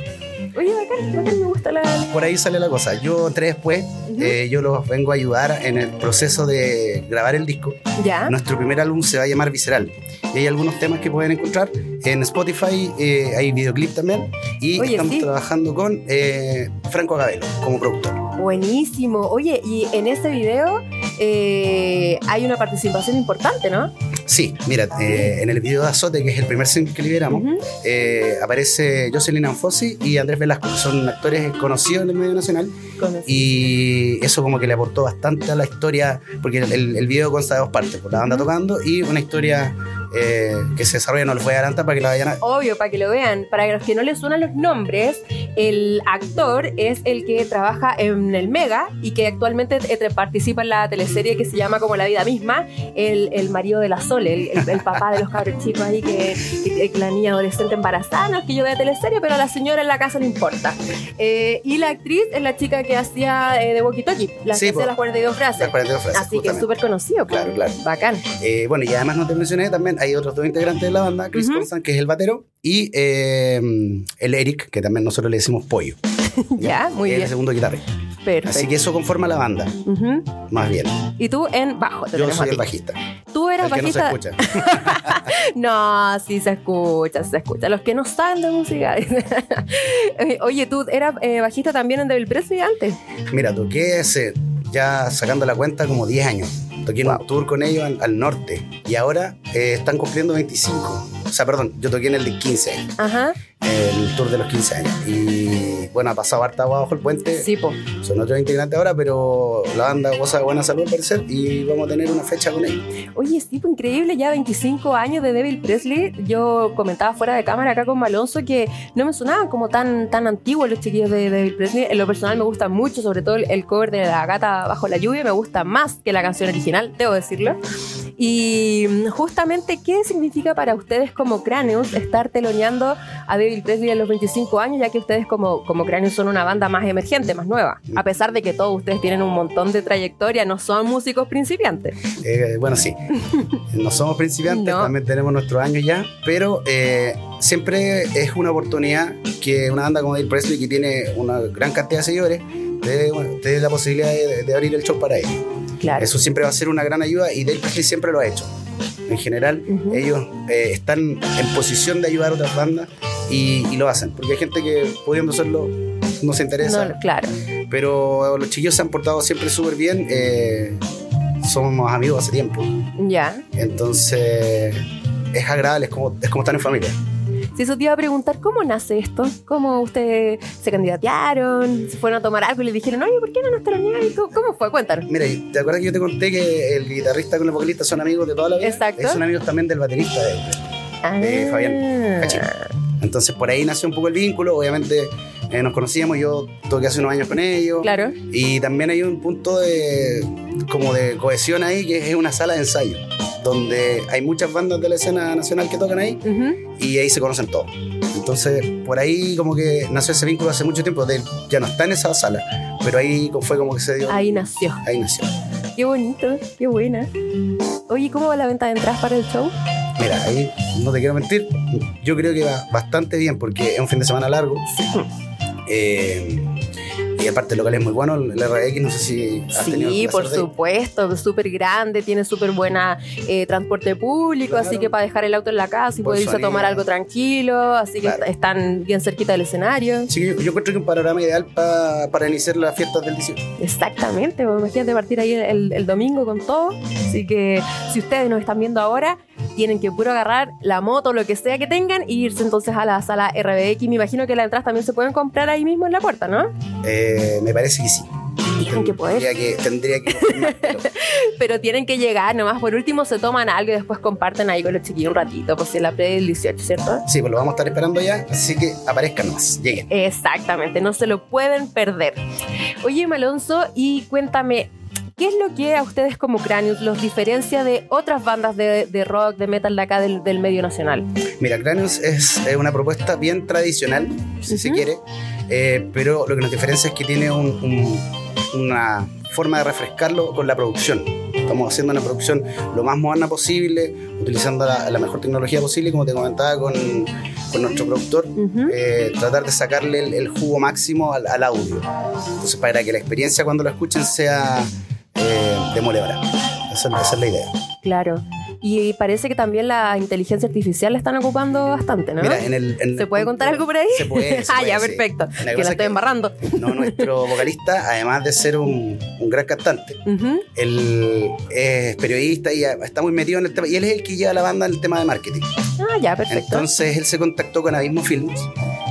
Oye, bacán, bacán, me gusta la... Por ahí sale la cosa. Yo entré después, eh, yo los vengo a ayudar en el proceso de grabar el disco. ¿Ya? Nuestro primer álbum se va a llamar Visceral. Y hay algunos temas que pueden encontrar. En Spotify eh, hay videoclip también. Y Oye, estamos sí. trabajando con eh, Franco Agavelo como productor. Buenísimo. Oye, y en ese video eh, hay una participación importante, ¿no? Sí, mira, eh, en el video de Azote, que es el primer single que liberamos, eh, aparece Jocelyn Anfossi y Andrés Velasco. que Son actores conocidos en el medio nacional. Con- Y eso como que le aportó bastante a la historia, porque el, video consta de dos partes, por la banda tocando y una historia eh, que se desarrolla, no les voy a adelantar para que la vayan a... Obvio, para que lo vean. Para los que no les suenan los nombres, el actor es el que trabaja en el Mega y que actualmente participa en la teleserie que se llama como La vida misma, el, el marido de la Sole, el, el- el papá de los cabros chicos ahí, que, que- que la niña adolescente embarazada, no es que yo vea teleserie, pero a la señora en la casa no importa. Eh, y la actriz es la chica que hacía eh, de Walkie Talkie, la Sí, que hacía las 42 frases. Las 42 frases, Así que es súper conocido. pues. Claro, claro. Bacán. Eh, bueno, y además no te mencioné, también hay otros dos integrantes de la banda, Chris Ujú. Constant, que es el batero, y eh, el Eric, que también nosotros le decimos pollo. Ya, muy bien. el segundo guitarrista. Perfecto. Así que eso conforma la banda, más bien. Y tú en bajo. te Yo soy el bajista. Tú eras El que no se bajista. escucha. No, sí se escucha, se escucha. Los que no saben de música. Oye, tú eras eh, bajista también en Devil Presley antes. Mira, toqué hace, ya sacando la cuenta, como 10 años. Toqué en un tour con ellos al, al norte. Y ahora eh, están cumpliendo 25. O sea, perdón, yo toqué en el de 15 años. Ajá. El tour de los 15 años. Y bueno, ha pasado harta agua bajo el puente. Sí, po. Son otros integrantes ahora, pero la banda goza de buena salud al parecer y vamos a tener una fecha con ellos. Oye, sí, pues increíble, ya 25 años de Devil Presley. Yo comentaba fuera de cámara acá con Malonzo que no me sonaban como tan, tan antiguos los chiquillos de Devil Presley. En lo personal me gusta mucho, sobre todo el, cover de La gata bajo la lluvia, me gusta más que la canción original, debo decirlo. Y justamente, ¿qué significa para ustedes como cráneos estar teloneando a Devil Presley en los 25 años, ya que ustedes como, como Cranium son una banda más emergente, más nueva. A pesar de que todos ustedes tienen un montón de trayectoria, no son músicos principiantes. Eh, bueno, sí. no somos principiantes, No. también tenemos nuestros años ya, pero eh, siempre es una oportunidad que una banda como Dale Presley, que tiene una gran cantidad de seguidores, te bueno, te la posibilidad de, de abrir el show para ellos. Claro. Eso siempre va a ser una gran ayuda y Presley siempre lo ha hecho. En general, ellos eh, están en posición de ayudar a otras bandas y, y lo hacen, porque hay gente que pudiendo hacerlo no se interesa, No, claro. pero los chiquillos se han portado siempre súper bien. eh, somos amigos hace tiempo. Ya. Entonces, es agradable, es como, es como estar en familia. Si eso te iba a preguntar, ¿cómo nace esto? ¿Cómo ustedes se candidatearon? ¿Se fueron a tomar algo y le dijeron, oye, ¿por qué no nos teloneáis? ¿Cómo, ¿Cómo fue? Cuéntanos. Mira, ¿te acuerdas que yo te conté que el guitarrista con el vocalista son amigos de toda la vida? Exacto. Son amigos también del baterista de. De Fabián Cachín. Entonces, por ahí nació un poco el vínculo. Obviamente, eh, nos conocíamos, yo toqué hace unos años con ellos. Claro. Y también hay un punto de como de cohesión ahí, que es una sala de ensayo, donde hay muchas bandas de la escena nacional que tocan ahí y ahí se conocen todos. Entonces, por ahí como que nació ese vínculo hace mucho tiempo. De ya no está en esa sala, pero ahí fue como que se dio. Ahí nació. Ahí nació. Qué bonito, qué buena. Oye, ¿cómo va la venta de entradas para el show? Mira, ahí no te quiero mentir, yo creo que va bastante bien porque es un fin de semana largo. Eh, y aparte el local es muy bueno, el RX, no sé si has tenido Sí, por supuesto, súper grande, tiene súper buena eh, transporte público, Claro. así que para dejar el auto en la casa y poder irse a tomar algo tranquilo, así que Claro. están bien cerquita del escenario. Sí, yo, yo encuentro que es un panorama ideal pa- para iniciar las fiestas del 18. Exactamente, pues, imagínate partir ahí el domingo con todo. Así que si ustedes nos están viendo ahora, tienen que puro agarrar la moto, lo que sea que tengan, e irse entonces a la sala RBX. Me imagino que las entradas también se pueden comprar ahí mismo en la puerta, ¿no? Eh, me parece que sí. Tienen que poder. Tendría que, tendría que confirmar, pero- tienen que llegar nomás. Por último, se toman algo y después comparten ahí con los chiquillos un ratito, pues si es la pre del 18, ¿cierto? Sí, pues lo vamos a estar esperando ya, así que aparezcan nomás, lleguen. Exactamente, no se lo pueden perder. Oye, Malonzo, y cuéntame, ¿qué es lo que a ustedes como Cranius los diferencia de otras bandas de, de rock, de metal de acá del, del medio nacional? Mira, Cranius es eh, una propuesta bien tradicional, si se quiere, eh, pero lo que nos diferencia es que tiene un- un- una forma de refrescarlo con la producción. Estamos haciendo una producción lo más moderna posible, utilizando la, la mejor tecnología posible, como te comentaba con, con nuestro productor. Eh, tratar de sacarle el, el jugo máximo al, al audio. Entonces, para que la experiencia cuando lo escuchen sea eh, demoledora. Esa, es- esa es la idea. Claro. Y parece que también la inteligencia artificial la están ocupando bastante, ¿no? Mira, en el, en ¿Se puede contar algo por ahí? Se puede. se ah, puede, ya, sí. perfecto. La Que la es estoy embarrando. No, nuestro vocalista, además de ser un, un gran cantante, Ujú. él es periodista y está muy metido en el tema. Y él es el que lleva la banda en el tema de marketing. Ah, ya, perfecto. Entonces él se contactó con Abismo Films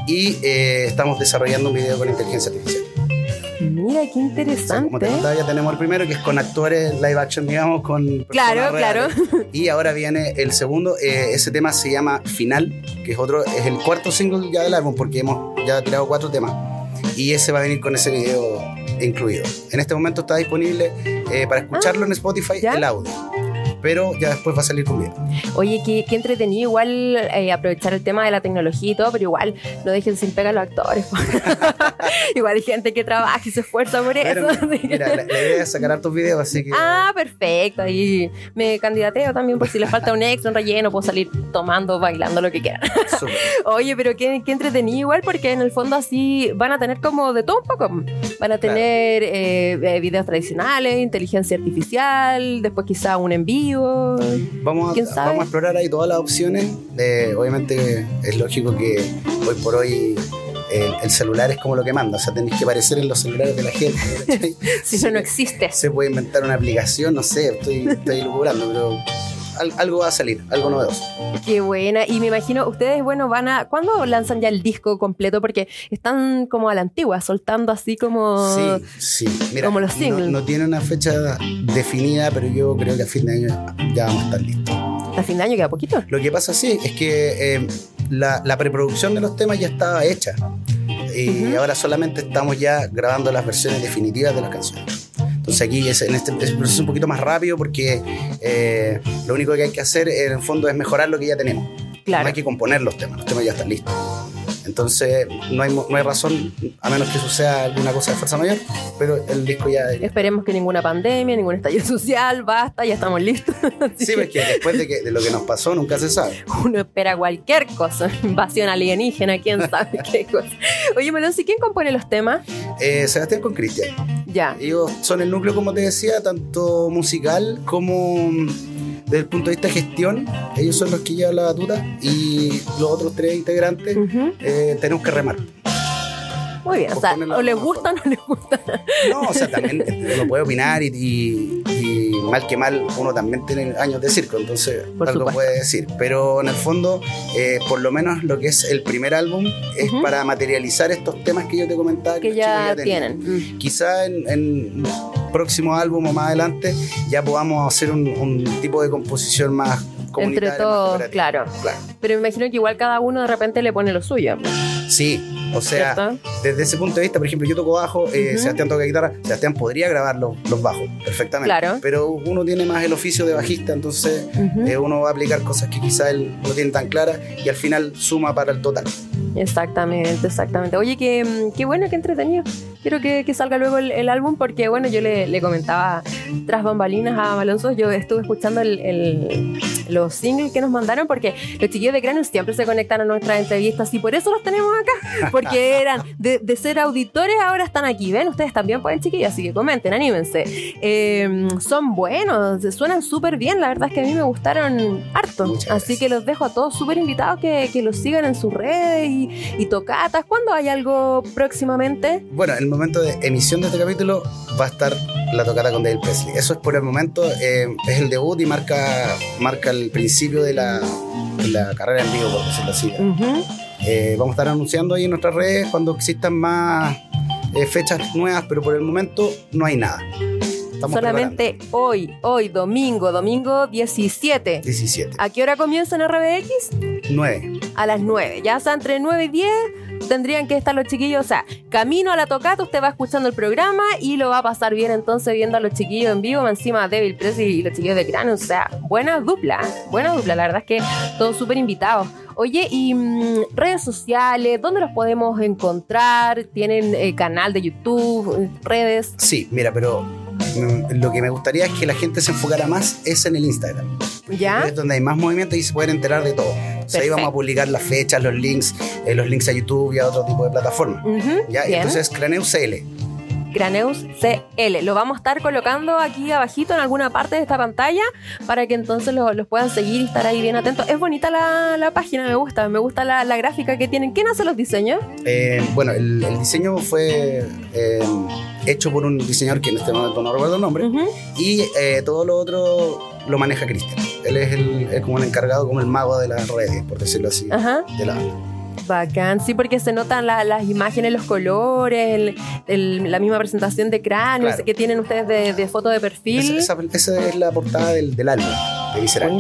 y eh, estamos desarrollando un video con inteligencia artificial. Mira, qué interesante. como te contaba, ya tenemos el primero, que es con actores live action, digamos, con. Claro, reales. Y ahora viene el segundo. eh, ese tema se llama Final, que es otro, es el cuarto single ya del álbum, porque hemos ya tirado cuatro temas. Y ese va a venir con ese video incluido. En este momento está disponible eh, para escucharlo en Spotify ¿ya? el audio. Pero ya después va a salir con video. Oye, qué, qué entretenido igual eh, aprovechar el tema de la tecnología y todo, pero igual no dejen sin pega a los actores. igual hay gente que trabaja y se esfuerza por eso. Pero, mira, la, la idea es sacar hartos videos, así que. Ah, perfecto. Y me candidateo también por si les falta un extra, un relleno, puedo salir tomando, bailando, lo que quieran. Oye, pero qué, qué entretenido igual, porque en el fondo así van a tener como de todo un poco. Van a tener eh, eh, videos tradicionales, inteligencia artificial, después quizá un en Vamos ¿Quién a, sabe? vamos a explorar ahí todas las opciones. Eh, obviamente es lógico que hoy por hoy eh, el celular es como lo que manda. O sea, tenéis que aparecer en los celulares de la gente. Si no, no existe. Se puede inventar una aplicación, no sé, estoy, estoy lucubrando, pero algo va a salir, algo novedoso. Qué buena. Y me imagino, ustedes, bueno, van a. ¿Cuándo lanzan ya el disco completo? Porque están como a la antigua, soltando así como. Sí, sí. Mira, como los singles. no tiene una fecha definida, pero yo creo que a fin de año ya vamos a estar listos. A fin de año queda poquito. Lo que pasa sí es que eh, la, la preproducción de los temas ya estaba hecha. Y ahora solamente estamos ya grabando las versiones definitivas de las canciones. Entonces aquí es, en este es un proceso un poquito más rápido porque eh, lo único que hay que hacer en el fondo es mejorar lo que ya tenemos. Claro. No hay que componer los temas, los temas ya están listos. Entonces, no hay, no hay razón, a menos que suceda alguna cosa de fuerza mayor, pero el disco ya... Esperemos que ninguna pandemia, ningún estallido social, basta, ya estamos listos. Sí, que porque después de, que, de lo que nos pasó, nunca se sabe. uno espera cualquier cosa, invasión alienígena, quién sabe qué cosa. Oye, Melonzi, ¿quién compone los temas? Eh, Sebastián con Cristian. Ya. Ellos son el núcleo, como te decía, tanto musical como mm, desde el punto de vista de gestión. Ellos son los que llevan la batuta y los otros tres integrantes eh, tenemos que remar. Muy bien, o sea, o les gusta o no les gusta. No, o sea, también uno puede opinar y, y- y mal que mal uno también tiene años de circo, entonces Por algo supuesto. puede decir. Pero en el fondo, eh, por lo menos lo que es el primer álbum es para materializar estos temas que yo te comentaba que ya tenían. tienen. Mm. Quizá en, en próximo álbum o más adelante ya podamos hacer un, un tipo de composición más. Entre todos, claro. Claro. Pero me imagino que igual cada uno de repente le pone lo suyo. Sí, o sea, ¿Cierto? desde ese punto de vista, por ejemplo, yo toco bajo, eh. Sebastián toca guitarra, Sebastián podría grabar los, los bajos perfectamente. Claro. Pero uno tiene más el oficio de bajista, entonces eh, uno va a aplicar cosas que quizá él no tiene tan claras y al final suma para el total. Exactamente, exactamente. Oye, qué, mm, qué bueno, qué entretenido. Quiero que, que salga luego el, el álbum porque, bueno, yo le, le comentaba tras bambalinas a Malonzo, yo estuve escuchando el, el- los singles que nos mandaron porque los chiquillos de Cráneo siempre se conectan a nuestras entrevistas y por eso los tenemos acá, porque eran de, de ser auditores, ahora están aquí. Ven, ustedes también pueden, chiquillos, así que comenten, anímense. Eh, son buenos, suenan súper bien, la verdad es que a mí me gustaron harto. Muchas Así gracias. que los dejo a todos súper invitados que, que los sigan en sus redes y, y tocatas. ¿Cuándo hay algo próximamente? Bueno, en el momento de emisión de este capítulo va a estar la tocata con Dave Presley. Eso es por el momento, eh, es el debut y marca, marca el principio de la, de la carrera en vivo, por decirlo así. Ujú. Eh, vamos a estar anunciando ahí en nuestras redes cuando existan más eh, fechas nuevas, pero por el momento no hay nada. Estamos Solamente hoy, hoy, domingo, domingo 17. preparando. 17. ¿A qué hora comienzan RBX? 9. A las 9. Ya sea entre 9 y 10 tendrían que estar los chiquillos. O sea, camino a la tocata, usted va escuchando el programa y lo va a pasar bien entonces viendo a los chiquillos en vivo. Encima Devil Presley y los chiquillos de Cráneo. O sea, buena dupla. Buena dupla. La verdad es que todos súper invitados. Oye, y mm, redes sociales, ¿dónde los podemos encontrar? ¿Tienen eh, canal de YouTube, redes? Sí, mira, pero mm, lo que me gustaría es que la gente se enfocara más es en el Instagram. ¿Ya? Es donde hay más movimiento y se pueden enterar de todo. O sea, ahí vamos a publicar las fechas, los links, eh, los links a YouTube y a otro tipo de plataformas. Ujú, ¿Ya? bien. Entonces, Craneus CL. Craneus CL. Lo vamos a estar colocando aquí abajito en alguna parte de esta pantalla para que entonces lo- los puedan seguir y estar ahí bien atentos. Es bonita la, la página, me gusta, me gusta la, la gráfica que tienen. ¿Quién hace los diseños? Eh, bueno, el, el diseño fue eh, hecho por un diseñador que en este momento no recuerdo el nombre. Y eh, todo lo otro lo maneja Cristian. Él es, el, es como el encargado, como el mago de las redes, por decirlo así, Ajá. de la banda. Bacán, sí, porque se notan la- las imágenes, los colores, el- el- la misma presentación de cráneos Claro. que tienen ustedes de, de foto de perfil. Esa, esa- esa es la portada del, del álbum de Visceral.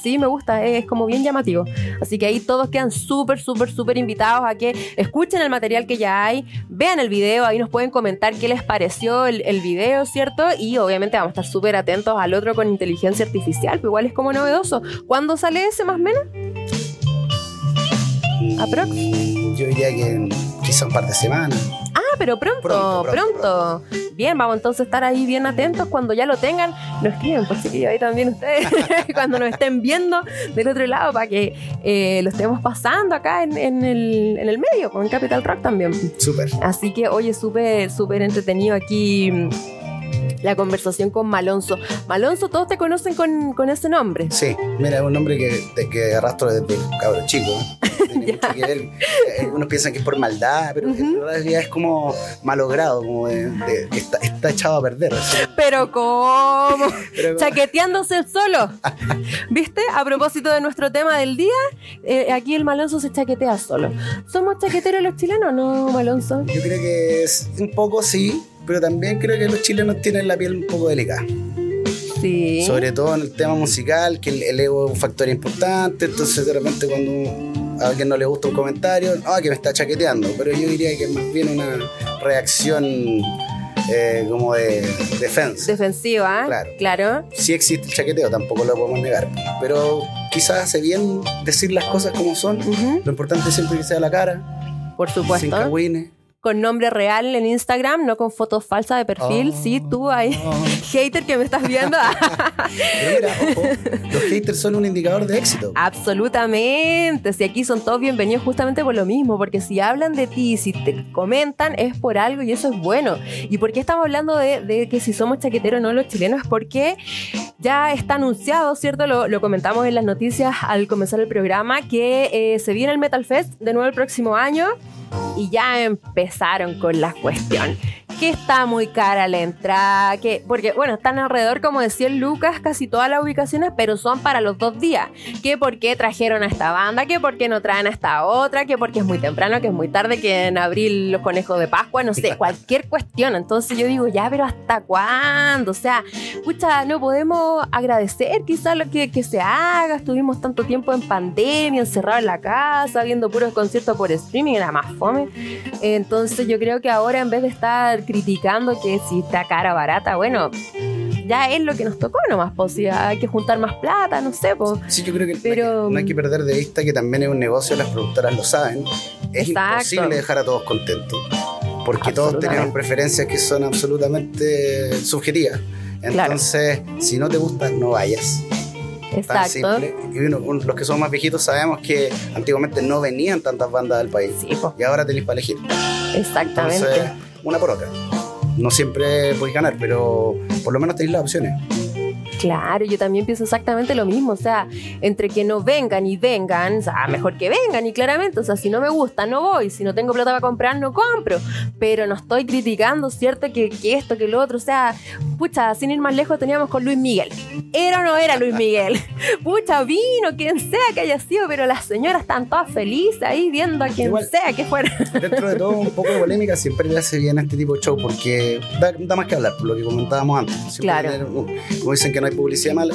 Sí, me gusta, es como bien llamativo. Así que ahí todos quedan súper, súper, súper invitados a que escuchen el material que ya hay, vean el video, ahí nos pueden comentar qué les pareció el, el video, ¿cierto? Y obviamente vamos a estar súper atentos al otro con inteligencia artificial, pero igual es como novedoso. ¿Cuándo sale ese más o menos? ¿Aprox? Yo diría que quizá un par de semanas. Ah, pero pronto, pronto. Pronto, pronto, Bien, vamos entonces a estar ahí bien atentos. Cuando ya lo tengan, nos escriben, por si ahí también ustedes, cuando nos estén viendo del otro lado, para que eh, lo estemos pasando acá en, en el, en el medio, con Capital Rock también. Súper. Así que, oye, súper, súper entretenido aquí mm, la conversación con Malonzo. Malonzo, todos te conocen con, con ese nombre. Sí, mira, es un nombre que, que arrastro desde cabro chico. ¿eh? Tiene mucho que ver. Eh, Algunos piensan que es por maldad, pero en realidad es como malogrado, como de, está, está echado a perder. Pero ¿cómo? Pero- Chaqueteándose el solo. ¿Viste? A propósito de nuestro tema del día, eh, aquí el Malonzo se chaquetea solo. ¿Somos chaqueteros los chilenos no, Malonzo? Yo creo que es un poco sí, pero también creo que los chilenos tienen la piel un poco delicada. Sí. Sobre todo en el tema musical, que el, el ego es un factor importante, entonces de repente cuando a alguien no le gusta un comentario, ah, que me está chaqueteando, pero yo diría que es más bien una reacción eh, como de defensa. Defensiva. Claro. Claro. sí existe el chaqueteo, tampoco lo podemos negar, pero quizás hace bien decir las cosas como son. Lo importante es siempre que sea la cara, Por sin supuesto. cagüines. Con nombre real en Instagram, no con fotos falsas de perfil. Oh. Sí, tú ahí. Hater que me estás viendo. Pero mira, ojo, los haters son un indicador de éxito. Absolutamente. Si aquí son todos bienvenidos justamente por lo mismo, porque si hablan de ti, si te comentan, es por algo y eso es bueno. ¿Y por qué estamos hablando de, de que si somos chaqueteros o no los chilenos? Es porque ya está anunciado, ¿cierto? Lo, lo comentamos en las noticias al comenzar el programa, que eh, se viene el Metal Fest de nuevo el próximo año y ya con la cuestión. Que está muy cara la entrada, que, porque bueno, están alrededor, como decía Lucas, casi todas las ubicaciones, pero son para los dos días. Que por qué trajeron a esta banda, que por qué no traen a esta otra, que porque es muy temprano, que es muy tarde, que en abril los conejos de Pascua, no sé, cualquier cuestión. Entonces yo digo, ya, pero ¿hasta cuándo? O sea, pucha, no podemos agradecer quizás lo que, que se haga. Estuvimos tanto tiempo en pandemia, encerrados en la casa, viendo puros conciertos por streaming, era más fome. Entonces yo creo que ahora en vez de estar criticando que si está cara barata, bueno, ya es lo que nos tocó nomás, pues si hay que juntar más plata, no sé, pues. Sí, yo creo que Pero- no hay que perder de vista que también es un negocio, las productoras lo saben. Es Exacto. imposible dejar a todos contentos. Porque todos tenemos preferencias que son absolutamente subjetivas. Claro. Entonces, si no te gusta, no vayas. Exacto. Y uno- un- los que somos más viejitos sabemos que antiguamente no venían tantas bandas del país. Sí, Y ahora tenéis para elegir. Exactamente. Una por otra. No siempre podéis ganar, pero por lo menos tenéis las opciones. Claro, yo también pienso exactamente lo mismo. O sea, entre que no vengan y vengan, o sea, mejor que vengan y claramente, o sea, si no me gusta, no voy. Si no tengo plata para comprar, no compro. Pero no estoy criticando, ¿cierto? Que, que esto, que lo otro. O sea, pucha, sin ir más lejos teníamos con Luis Miguel. ¿Era o no era Luis Miguel? Pucha, vino, quien sea que haya sido, pero las señoras están todas felices ahí viendo a quien Igual. sea que fuera. Dentro de todo, un poco de polémica siempre le hace bien a este tipo de show porque da, da más que hablar, por lo que comentábamos antes. Siempre Claro. tener como dicen que no hay publicidad mala,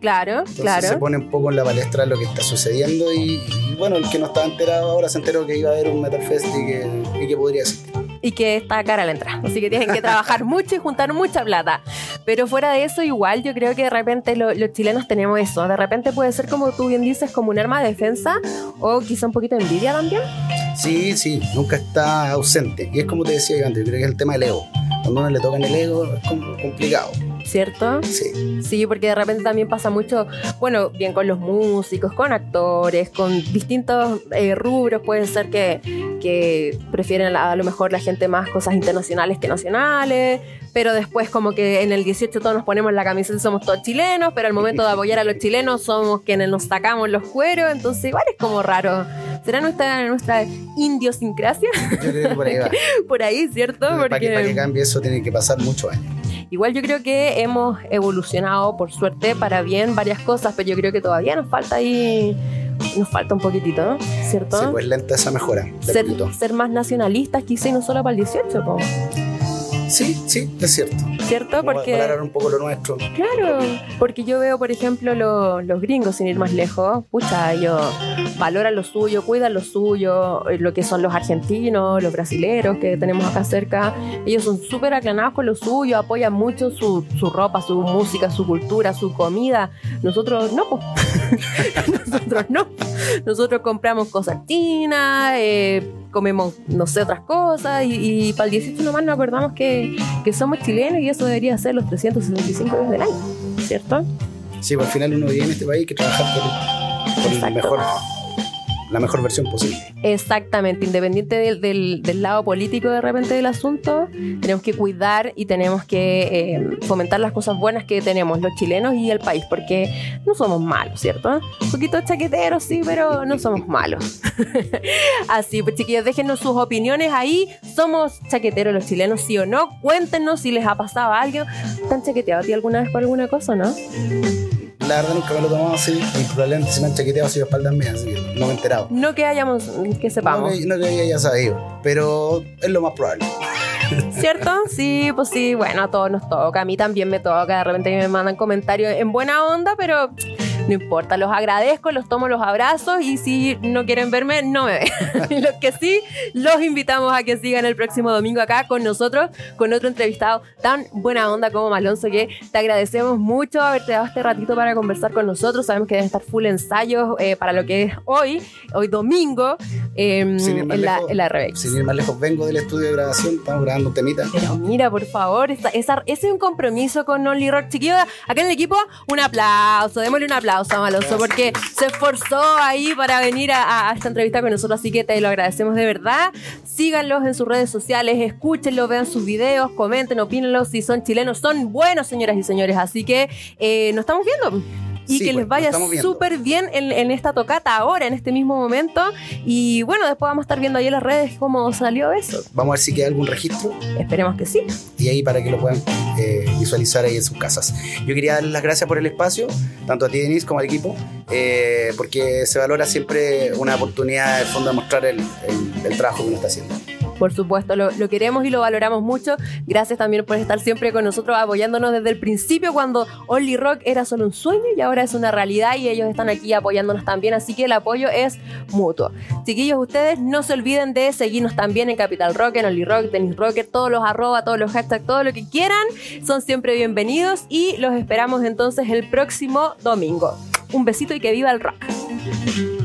Claro, entonces se claro. pone un poco en la palestra lo que está sucediendo y, y bueno, el que no estaba enterado ahora se enteró que iba a haber un Metal Fest y que, y que podría existir. y que está cara la entrada. Así que tienen que trabajar mucho y juntar mucha plata. Pero fuera de eso, igual yo creo que de repente lo- los chilenos tenemos eso. De repente puede ser, como tú bien dices, como un arma de defensa o quizá un poquito de envidia también. Sí, sí, nunca está ausente. Y es como te decía yo antes, yo creo que es el tema del ego. Cuando uno le toca en el ego es como complicado. ¿Cierto? Sí. Sí, porque de repente también pasa mucho, bueno, bien con los músicos, con actores, con distintos eh, rubros. Puede ser que, que prefieren a, a lo mejor la gente más cosas internacionales que nacionales, pero después como que en el 18 todos nos ponemos la camiseta y somos todos chilenos, pero al momento de apoyar a los chilenos somos quienes nos sacamos los cueros, entonces igual es como raro. ¿Será nuestra, nuestra idiosincrasia? Yo creo que por ahí va. Por ahí, ¿cierto? Para que, para que Porque cambie eso tiene que pasar muchos años. Igual yo creo que hemos evolucionado, por suerte, para bien varias cosas, pero yo creo que todavía nos falta ahí, nos falta un poquitito, ¿no? ¿cierto? Sí, pues lenta esa mejora. ser, más nacionalistas quizá y no solo para el 18, po, Sí, sí, es cierto. ¿cierto? Como Porque... valorar un poco lo nuestro. Claro, porque yo veo, por ejemplo, lo- los gringos, sin ir más lejos, pucha, ellos valoran lo suyo, cuidan lo suyo, eh, lo que son los argentinos, los brasileros que tenemos acá cerca, ellos son súper aclanados con lo suyo, apoyan mucho su, su ropa, su música, su cultura, su comida. Nosotros no, po. nosotros no. Nosotros compramos cosas chinas, eh, comemos, no sé, otras cosas, y, y para el 18 nomás nos acordamos que, que somos chilenos y eso debería ser los 365 días del año, ¿cierto? Sí, pues al final uno vive en este país que trabajar por, por el mejor, la mejor versión posible. Exactamente, independiente del, del- lado político de repente del asunto, tenemos que cuidar y tenemos que eh, fomentar las cosas buenas que tenemos los chilenos y el país, porque no somos malos, ¿cierto? Un poquito chaqueteros, sí, pero no somos malos. Así, pues chiquillos, déjenos sus opiniones ahí. ¿Somos chaqueteros los chilenos, sí o no? Cuéntenos si les ha pasado a alguien. ¿Están chaqueteados a ti alguna vez por alguna cosa, no? La verdad nunca me lo he tomado así y probablemente se me han chaqueteado así de espaldas mías, así que no me he enterado. No que hayamos, que No sepamos. que, no que haya sabido, pero es lo más probable. ¿Cierto? Sí, pues sí, bueno, a todos nos toca. A mí también me toca. De repente me mandan comentarios en buena onda, pero No importa, los agradezco, los tomo los abrazos y si no quieren verme, no me ven. los que sí, los invitamos a que sigan el próximo domingo acá con nosotros, con otro entrevistado tan buena onda como Malonzo, que te agradecemos mucho haberte dado este ratito para conversar con nosotros. Sabemos que deben estar full ensayos eh, para lo que es hoy, hoy domingo, eh, en, la, en la Rebex. Sin ir más lejos, vengo del estudio de grabación, estamos grabando un temita. Pero mira, por favor, esa, esa- ese es un compromiso con Only Rock. Chiquillos, acá en el equipo, un aplauso, démosle un aplauso a Malonzo, porque se esforzó ahí para venir a, a esta entrevista con nosotros, así que te lo agradecemos de verdad. Síganlos en sus redes sociales, escúchenlos, vean sus videos, comenten, opínenlos si son chilenos. Son buenos, señoras y señores, así que eh, nos estamos viendo. Y Sí, que pues, les vaya súper bien en, en esta tocata ahora, en este mismo momento. Y bueno, después vamos a estar viendo ahí en las redes cómo salió eso. Vamos a ver si queda algún registro Esperemos que sí. y ahí para que lo puedan eh, visualizar ahí en sus casas. Yo quería darles las gracias por el espacio, tanto a ti, Denise, como al equipo, eh, porque se valora siempre una oportunidad, en el fondo, de mostrar el, el- el trabajo que uno está haciendo. Por supuesto, lo, queremos y lo valoramos mucho. Gracias también por estar siempre con nosotros, apoyándonos desde el principio, cuando Only Rock era solo un sueño y ahora es una realidad y ellos están aquí apoyándonos también, así que el apoyo es mutuo. Chiquillos, ustedes no se olviden de seguirnos también en Capital Rock, en Only Rock, Tennis Rocker, todos los arroba, todos los hashtags, todo lo que quieran, son siempre bienvenidos y los esperamos entonces el próximo domingo. Un besito y que viva el rock.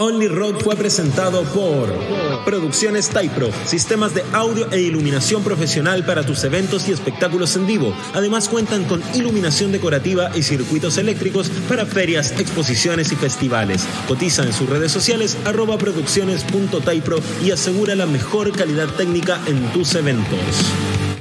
Only Rock fue presentado por Producciones Typro, sistemas de audio e iluminación profesional para tus eventos y espectáculos en vivo. Además cuentan con iluminación decorativa y circuitos eléctricos para ferias, exposiciones y festivales. Cotiza en sus redes sociales arroba producciones.typro y asegura la mejor calidad técnica en tus eventos.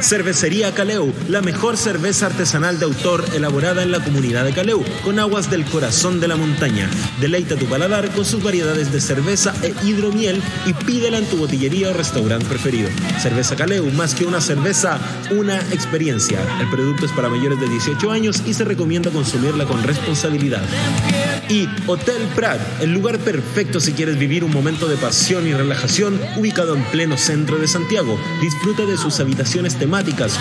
Cervecería Caleu, la mejor cerveza artesanal de autor elaborada en la comunidad de Caleu, con aguas del corazón de la montaña. Deleita tu paladar con sus variedades de cerveza e hidromiel y pídela en tu botillería o restaurante preferido. Cerveza Caleu, más que una cerveza, una experiencia. El producto es para mayores de 18 años y se recomienda consumirla con responsabilidad. Y Hotel Prat, el lugar perfecto si quieres vivir un momento de pasión y relajación, ubicado en pleno centro de Santiago. Disfruta de sus habitaciones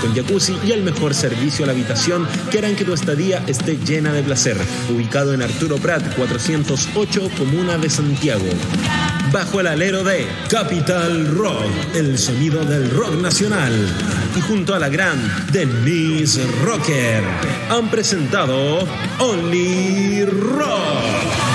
con jacuzzi y el mejor servicio a la habitación que harán que tu estadía esté llena de placer. Ubicado en Arturo Prat 408, Comuna de Santiago. Bajo el alero de Capital Rock, el sonido del rock nacional. Y junto a la gran Denise Rocker, han presentado Only Rock.